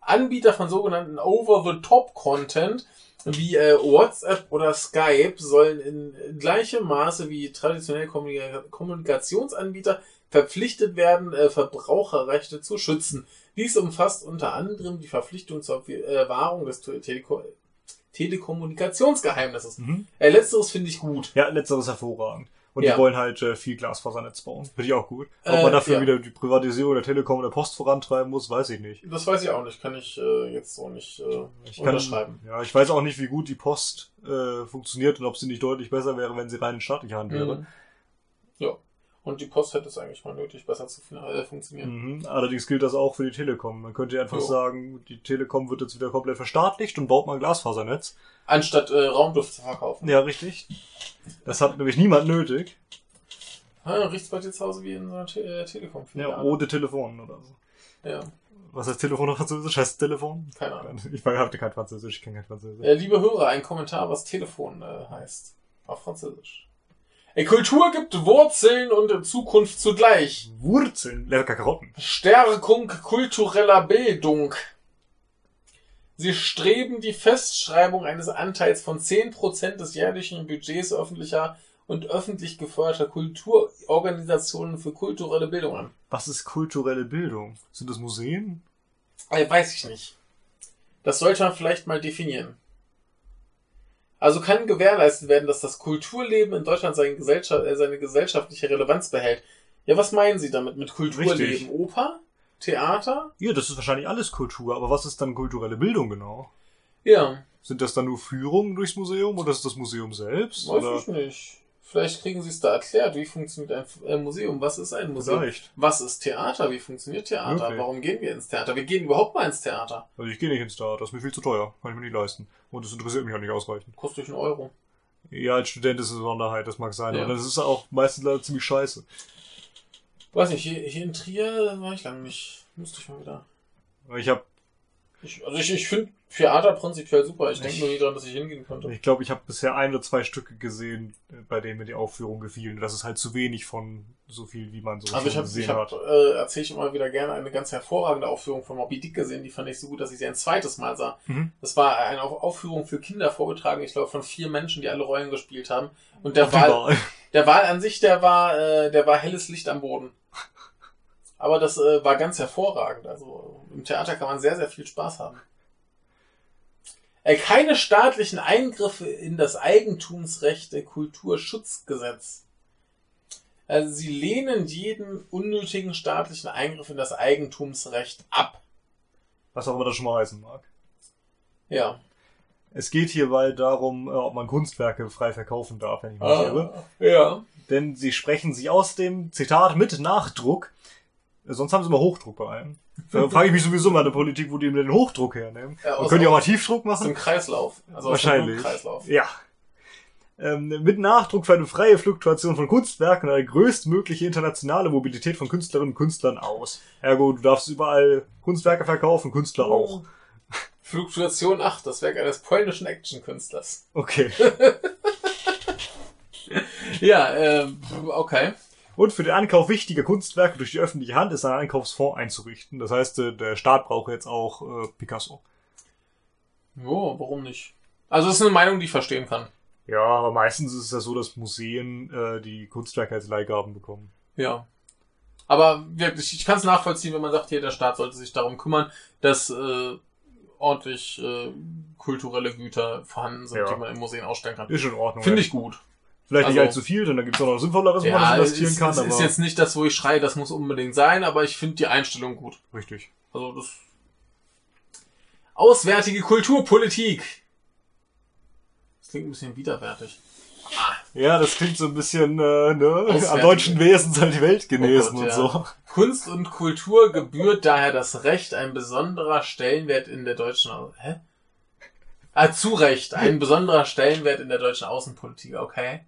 Anbieter von sogenannten Over-the-Top-Content wie äh, WhatsApp oder Skype sollen in gleichem Maße wie traditionelle Kommunika Kommunikationsanbieter verpflichtet werden, äh, Verbraucherrechte zu schützen. Dies umfasst unter anderem die Verpflichtung zur äh, Wahrung des Teleko Telekommunikationsgeheimnisses. mhm. Äh, letzteres finde ich gut. ja, letzteres hervorragend. Und Ja. die wollen halt äh, viel Glasfasernetz bauen. Finde ich auch gut. Ob Äh, man dafür ja. wieder die Privatisierung der Telekom und der Post vorantreiben muss, weiß ich nicht. Das weiß ich auch nicht, kann ich äh, jetzt so nicht äh, Ich kann, unterschreiben. ja, ich weiß auch nicht, wie gut die Post äh, funktioniert und ob sie nicht deutlich besser wäre, wenn sie rein in staatlicher Hand wäre. Mhm. Und die Post hätte es eigentlich mal nötig, besser zu äh, funktionieren. Mhm. Allerdings gilt das auch für die Telekom. Man könnte ja einfach Jo. sagen, die Telekom wird jetzt wieder komplett verstaatlicht und baut mal ein Glasfasernetz. Anstatt äh, Raumduft zu verkaufen. Ja, richtig. Das hat nämlich niemand nötig. Ja, riecht's bei dir zu Hause wie in so einer Te äh, telekom Ja, ohne Telefon oder so. ja, Was heißt Telefon auf Französisch? Heißt Telefon? keine Ahnung. Ich hatte kein Französisch, ich kenne kein Französisch. Äh, liebe Hörer, ein Kommentar, was Telefon äh, heißt. Auf Französisch. Kultur gibt Wurzeln und äh, Zukunft zugleich. Wurzeln, lecker Karotten. Stärkung kultureller Bildung. Sie streben die Festschreibung eines Anteils von 10% des jährlichen Budgets öffentlicher und öffentlich geförderter Kulturorganisationen für kulturelle Bildung an. Was ist kulturelle Bildung? Sind das Museen? Äh, weiß ich nicht. Das sollte man vielleicht mal definieren. Also kann gewährleistet werden, dass das Kulturleben in Deutschland seine, Gesellschaft, äh, seine gesellschaftliche Relevanz behält. Ja, was meinen Sie damit mit Kulturleben? Richtig. Oper? Theater? Ja, das ist wahrscheinlich alles Kultur, aber was ist dann kulturelle Bildung genau? Ja, Sind das dann nur Führungen durchs Museum oder ist das Museum selbst? weiß oder ich nicht. Vielleicht kriegen Sie es da erklärt. Wie funktioniert ein Museum? Was ist ein Museum? vielleicht? Was ist Theater? Wie funktioniert Theater? Wirklich? Warum gehen wir ins Theater? Wir gehen überhaupt mal ins Theater. Also ich gehe nicht ins Theater, das ist mir viel zu teuer, kann ich mir nicht leisten. Und es interessiert mich auch nicht ausreichend. Kostet einen Euro. Ja, als Student ist es eine Sonderheit, das mag sein, Ja. aber das ist auch meistens leider ziemlich scheiße. Weiß nicht, hier, hier in Trier war ich lange nicht. Müsste ich mal wieder. Ich habe Ich, also ich, ich finde Theater prinzipiell super. Ich denke nur nie dran, dass ich hingehen konnte. Ich glaube, ich habe bisher ein oder zwei Stücke gesehen, äh, bei denen mir die Aufführung gefielen. Das ist halt zu wenig von so viel, wie man so Also ich schon habe, ich gesehen hab, hat. äh, erzähle ich immer wieder gerne, eine ganz hervorragende Aufführung von Moby Dick gesehen. Die fand ich so gut, dass ich sie ein zweites Mal sah. Mhm. Das war eine Auf- Aufführung für Kinder vorgetragen, ich glaube von vier Menschen, die alle Rollen gespielt haben. Und der Wahl. der Wahl an sich, der war, äh, der war helles Licht am Boden. Aber das äh, war ganz hervorragend. Also im Theater kann man sehr, sehr viel Spaß haben. Äh, keine staatlichen Eingriffe in das Eigentumsrecht der Kulturschutzgesetz. Also sie lehnen jeden unnötigen staatlichen Eingriff in das Eigentumsrecht ab. Was auch immer das schon mal heißen mag. Ja. Es geht hierbei darum, äh, ob man Kunstwerke frei verkaufen darf, wenn ich mich nicht irre. Ah, ja. Denn sie sprechen sich aus dem Zitat mit Nachdruck. Sonst haben sie immer Hochdruck bei einem. Da frage ich mich sowieso mal in der Politik, wo die den Hochdruck hernehmen. Ja, Man könnte ja auch mal Tiefdruck Aus dem machen. Kreislauf. Also Wahrscheinlich. Kreislauf. Ja. Ähm, mit Nachdruck für eine freie Fluktuation von Kunstwerken und eine größtmögliche internationale Mobilität von Künstlerinnen und Künstlern aus. Ergo, du darfst überall Kunstwerke verkaufen, Künstler auch. Fluktuation 8, das Werk eines polnischen Actionkünstlers. Okay. Ja, ähm, okay. Und für den Ankauf wichtiger Kunstwerke durch die öffentliche Hand ist ein Einkaufsfonds einzurichten. Das heißt, äh, der Staat braucht jetzt auch äh, Picasso. Jo, warum nicht? Also das ist eine Meinung, die ich verstehen kann. Ja, aber meistens ist es ja so, dass Museen äh, die Kunstwerke als Leihgaben bekommen. Ja. Aber wirklich, ich kann es nachvollziehen, wenn man sagt, hier, der Staat sollte sich darum kümmern, dass äh, ordentlich äh, kulturelle Güter vorhanden sind, Ja. die man im Museen ausstellen kann. Ist schon in Ordnung. Finde ja. ich gut. Vielleicht nicht also- allzu viel, denn da gibt es auch noch Sinnvolleres, wo man das es investieren ist, kann, es ist jetzt nicht das, wo ich schreie, das muss unbedingt sein, aber ich finde die Einstellung gut. richtig. Also das. Auswärtige Kulturpolitik. Das klingt ein bisschen widerwärtig. Ja, das klingt so ein bisschen, äh, ne, Auswärtige. am deutschen Wesen soll die Welt genesen Oh Gott, und ja. so. Kunst und Kultur gebührt daher das Recht, ein besonderer Stellenwert in der deutschen. Hä? Ah, zu Recht, ein besonderer Stellenwert in der deutschen Außenpolitik, okay.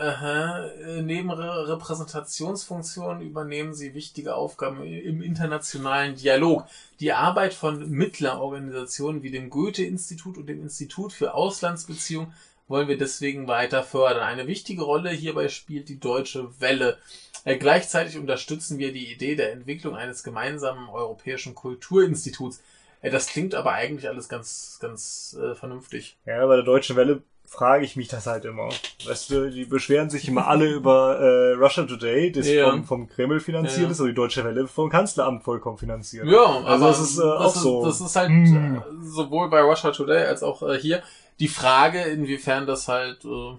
Aha. äh, Neben Re Repräsentationsfunktionen übernehmen sie wichtige Aufgaben im internationalen Dialog. Die Arbeit von Mittlerorganisationen wie dem Goethe-Institut und dem Institut für Auslandsbeziehungen wollen wir deswegen weiter fördern. Eine wichtige Rolle hierbei spielt die Deutsche Welle. Äh, Gleichzeitig unterstützen wir die Idee der Entwicklung eines gemeinsamen europäischen Kulturinstituts. Äh, Das klingt aber eigentlich alles ganz, ganz äh, vernünftig. Ja, bei der Deutschen Welle frage ich mich das halt immer. Weißt du, die beschweren sich immer alle über äh, Russia Today, das Ja. vom, vom Kreml finanziert Ja. ist, aber die Deutsche Welle vom Kanzleramt vollkommen finanziert. Ja, Also aber das ist, äh, auch so. Das ist halt äh, sowohl bei Russia Today als auch äh, hier die Frage, inwiefern das halt äh,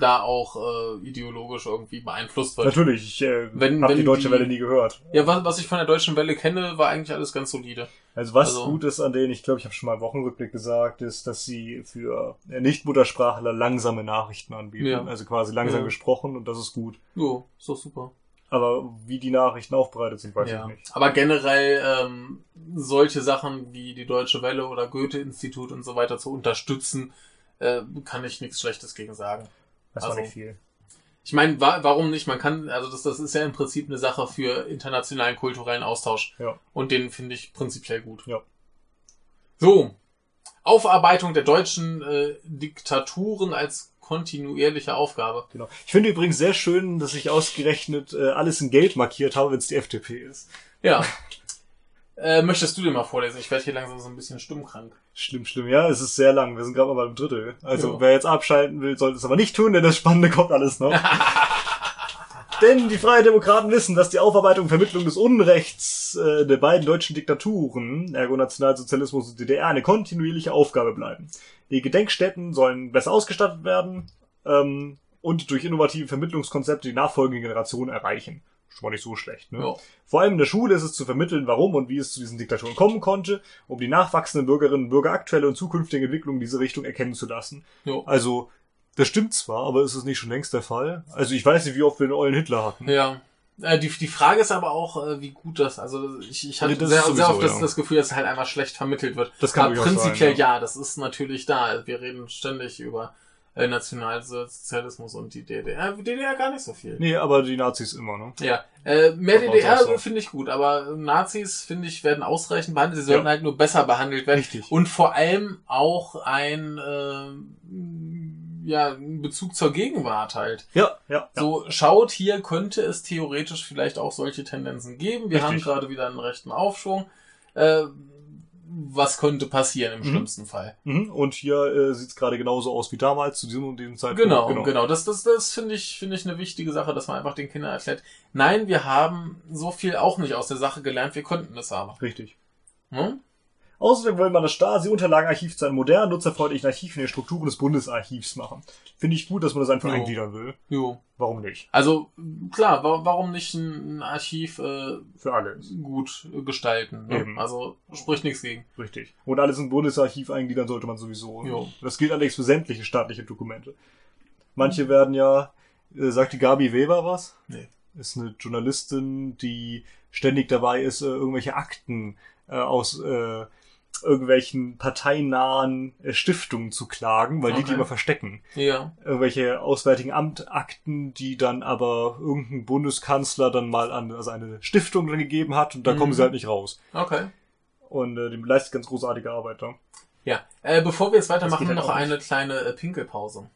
da auch äh, ideologisch irgendwie beeinflusst wird. Natürlich, ich äh, Wenn- habe die Deutsche die- Welle nie gehört. Ja, was, was ich von der Deutschen Welle kenne, war eigentlich alles ganz solide. Also was Also- gut ist an denen, ich glaube, ich habe schon mal im Wochenrückblick gesagt, ist, dass sie für äh, Nicht-Muttersprachler langsame Nachrichten anbieten. Ja. Also quasi langsam Ja. gesprochen und das ist gut. Jo, ist doch super. Aber wie die Nachrichten aufbereitet sind, weiß ja. ich nicht. Aber generell ähm, solche Sachen wie die Deutsche Welle oder Goethe-Institut und so weiter zu unterstützen, äh, kann ich nichts Schlechtes gegen sagen. Das war Also- nicht viel. Ich meine, wa warum nicht? Man kann, also das, das ist ja im Prinzip eine Sache für internationalen kulturellen Austausch. Ja. Und den finde ich prinzipiell gut. Ja. So. Aufarbeitung der deutschen äh, Diktaturen als kontinuierliche Aufgabe. Genau. Ich finde übrigens sehr schön, dass ich ausgerechnet äh, alles in Gelb markiert habe, wenn es die FDP ist. Ja. äh, möchtest du dir mal vorlesen? Ich werde hier langsam so ein bisschen stummkrank. Schlimm, schlimm. Ja, es ist sehr lang. Wir sind gerade mal beim Drittel. Also Ja. wer jetzt abschalten will, sollte es aber nicht tun, denn das Spannende kommt alles noch. denn die Freien Demokraten wissen, dass die Aufarbeitung und Vermittlung des Unrechts äh, der beiden deutschen Diktaturen, ergo Nationalsozialismus und DDR, eine kontinuierliche Aufgabe bleiben. Die Gedenkstätten sollen besser ausgestattet werden ähm, und durch innovative Vermittlungskonzepte die nachfolgende Generation erreichen. Schon mal nicht so schlecht, ne? Ja. Vor allem in der Schule ist es zu vermitteln, warum und wie es zu diesen Diktaturen kommen konnte, um die nachwachsenden Bürgerinnen und Bürger aktuelle und zukünftige Entwicklungen in diese Richtung erkennen zu lassen. Jo. Also, das stimmt zwar, aber ist es nicht schon längst der Fall? Also, ich weiß nicht, wie oft wir den ollen Hitler hatten. Ja. Äh, die, die Frage ist aber auch, äh, wie gut das, also ich, ich hatte Ja, sehr, sehr oft das, ja. das Gefühl, dass halt einfach schlecht vermittelt wird. Das kann aber prinzipiell sein, ja. ja, das ist natürlich da. Wir reden ständig über äh, Nationalsozialismus und die DDR. DDR gar nicht so viel. Nee, aber die Nazis immer, ne? Ja, äh, mehr Aber DDR so. finde ich gut, aber Nazis, finde ich, werden ausreichend behandelt. Sie sollten Ja. halt nur besser behandelt werden. Richtig. Und vor allem auch ein, äh, ja, Bezug zur Gegenwart halt. Ja, ja. ja. So, schaut, hier könnte es theoretisch vielleicht auch solche Tendenzen geben. Wir Richtig. haben gerade wieder einen rechten Aufschwung. Äh, was könnte passieren im Mhm. schlimmsten Fall? Mhm. Und hier äh, sieht's gerade genauso aus wie damals, zu diesem und diesem Zeitpunkt. Genau, genau. Das, das, das finde ich, finde ich eine wichtige Sache, dass man einfach den Kindern erklärt, nein, wir haben so viel auch nicht aus der Sache gelernt, wir könnten es aber. Richtig. Hm? Außerdem will man das Stasi-Unterlagenarchiv zu einem modernen, nutzerfreundlichen Archiv in den Strukturen des Bundesarchivs machen. Finde ich gut, dass man das einfach Jo. eingliedern will. Jo. Warum nicht? Also, klar, wa warum nicht ein Archiv äh, Für alles. gut gestalten? Ne? Eben. Also, spricht nichts gegen. Richtig. Und alles im Bundesarchiv eingliedern sollte man sowieso. Jo. Das gilt allerdings für sämtliche staatliche Dokumente. Manche werden ja, äh, sagt die Gabi Weber was? Nee. Ist eine Journalistin, die ständig dabei ist, äh, irgendwelche Akten äh, aus äh, irgendwelchen parteinahen äh, Stiftungen zu klagen, weil die die Okay. immer verstecken. Ja. Irgendwelche Auswärtigen Amtakten, die dann aber irgendein Bundeskanzler dann mal an also eine Stiftung dann gegeben hat und da Mhm. kommen sie halt nicht raus. Okay. Und äh, die leistet ganz großartige Arbeit da. Ja. Äh, bevor wir jetzt weitermachen, halt noch eine kleine äh, Pinkelpause.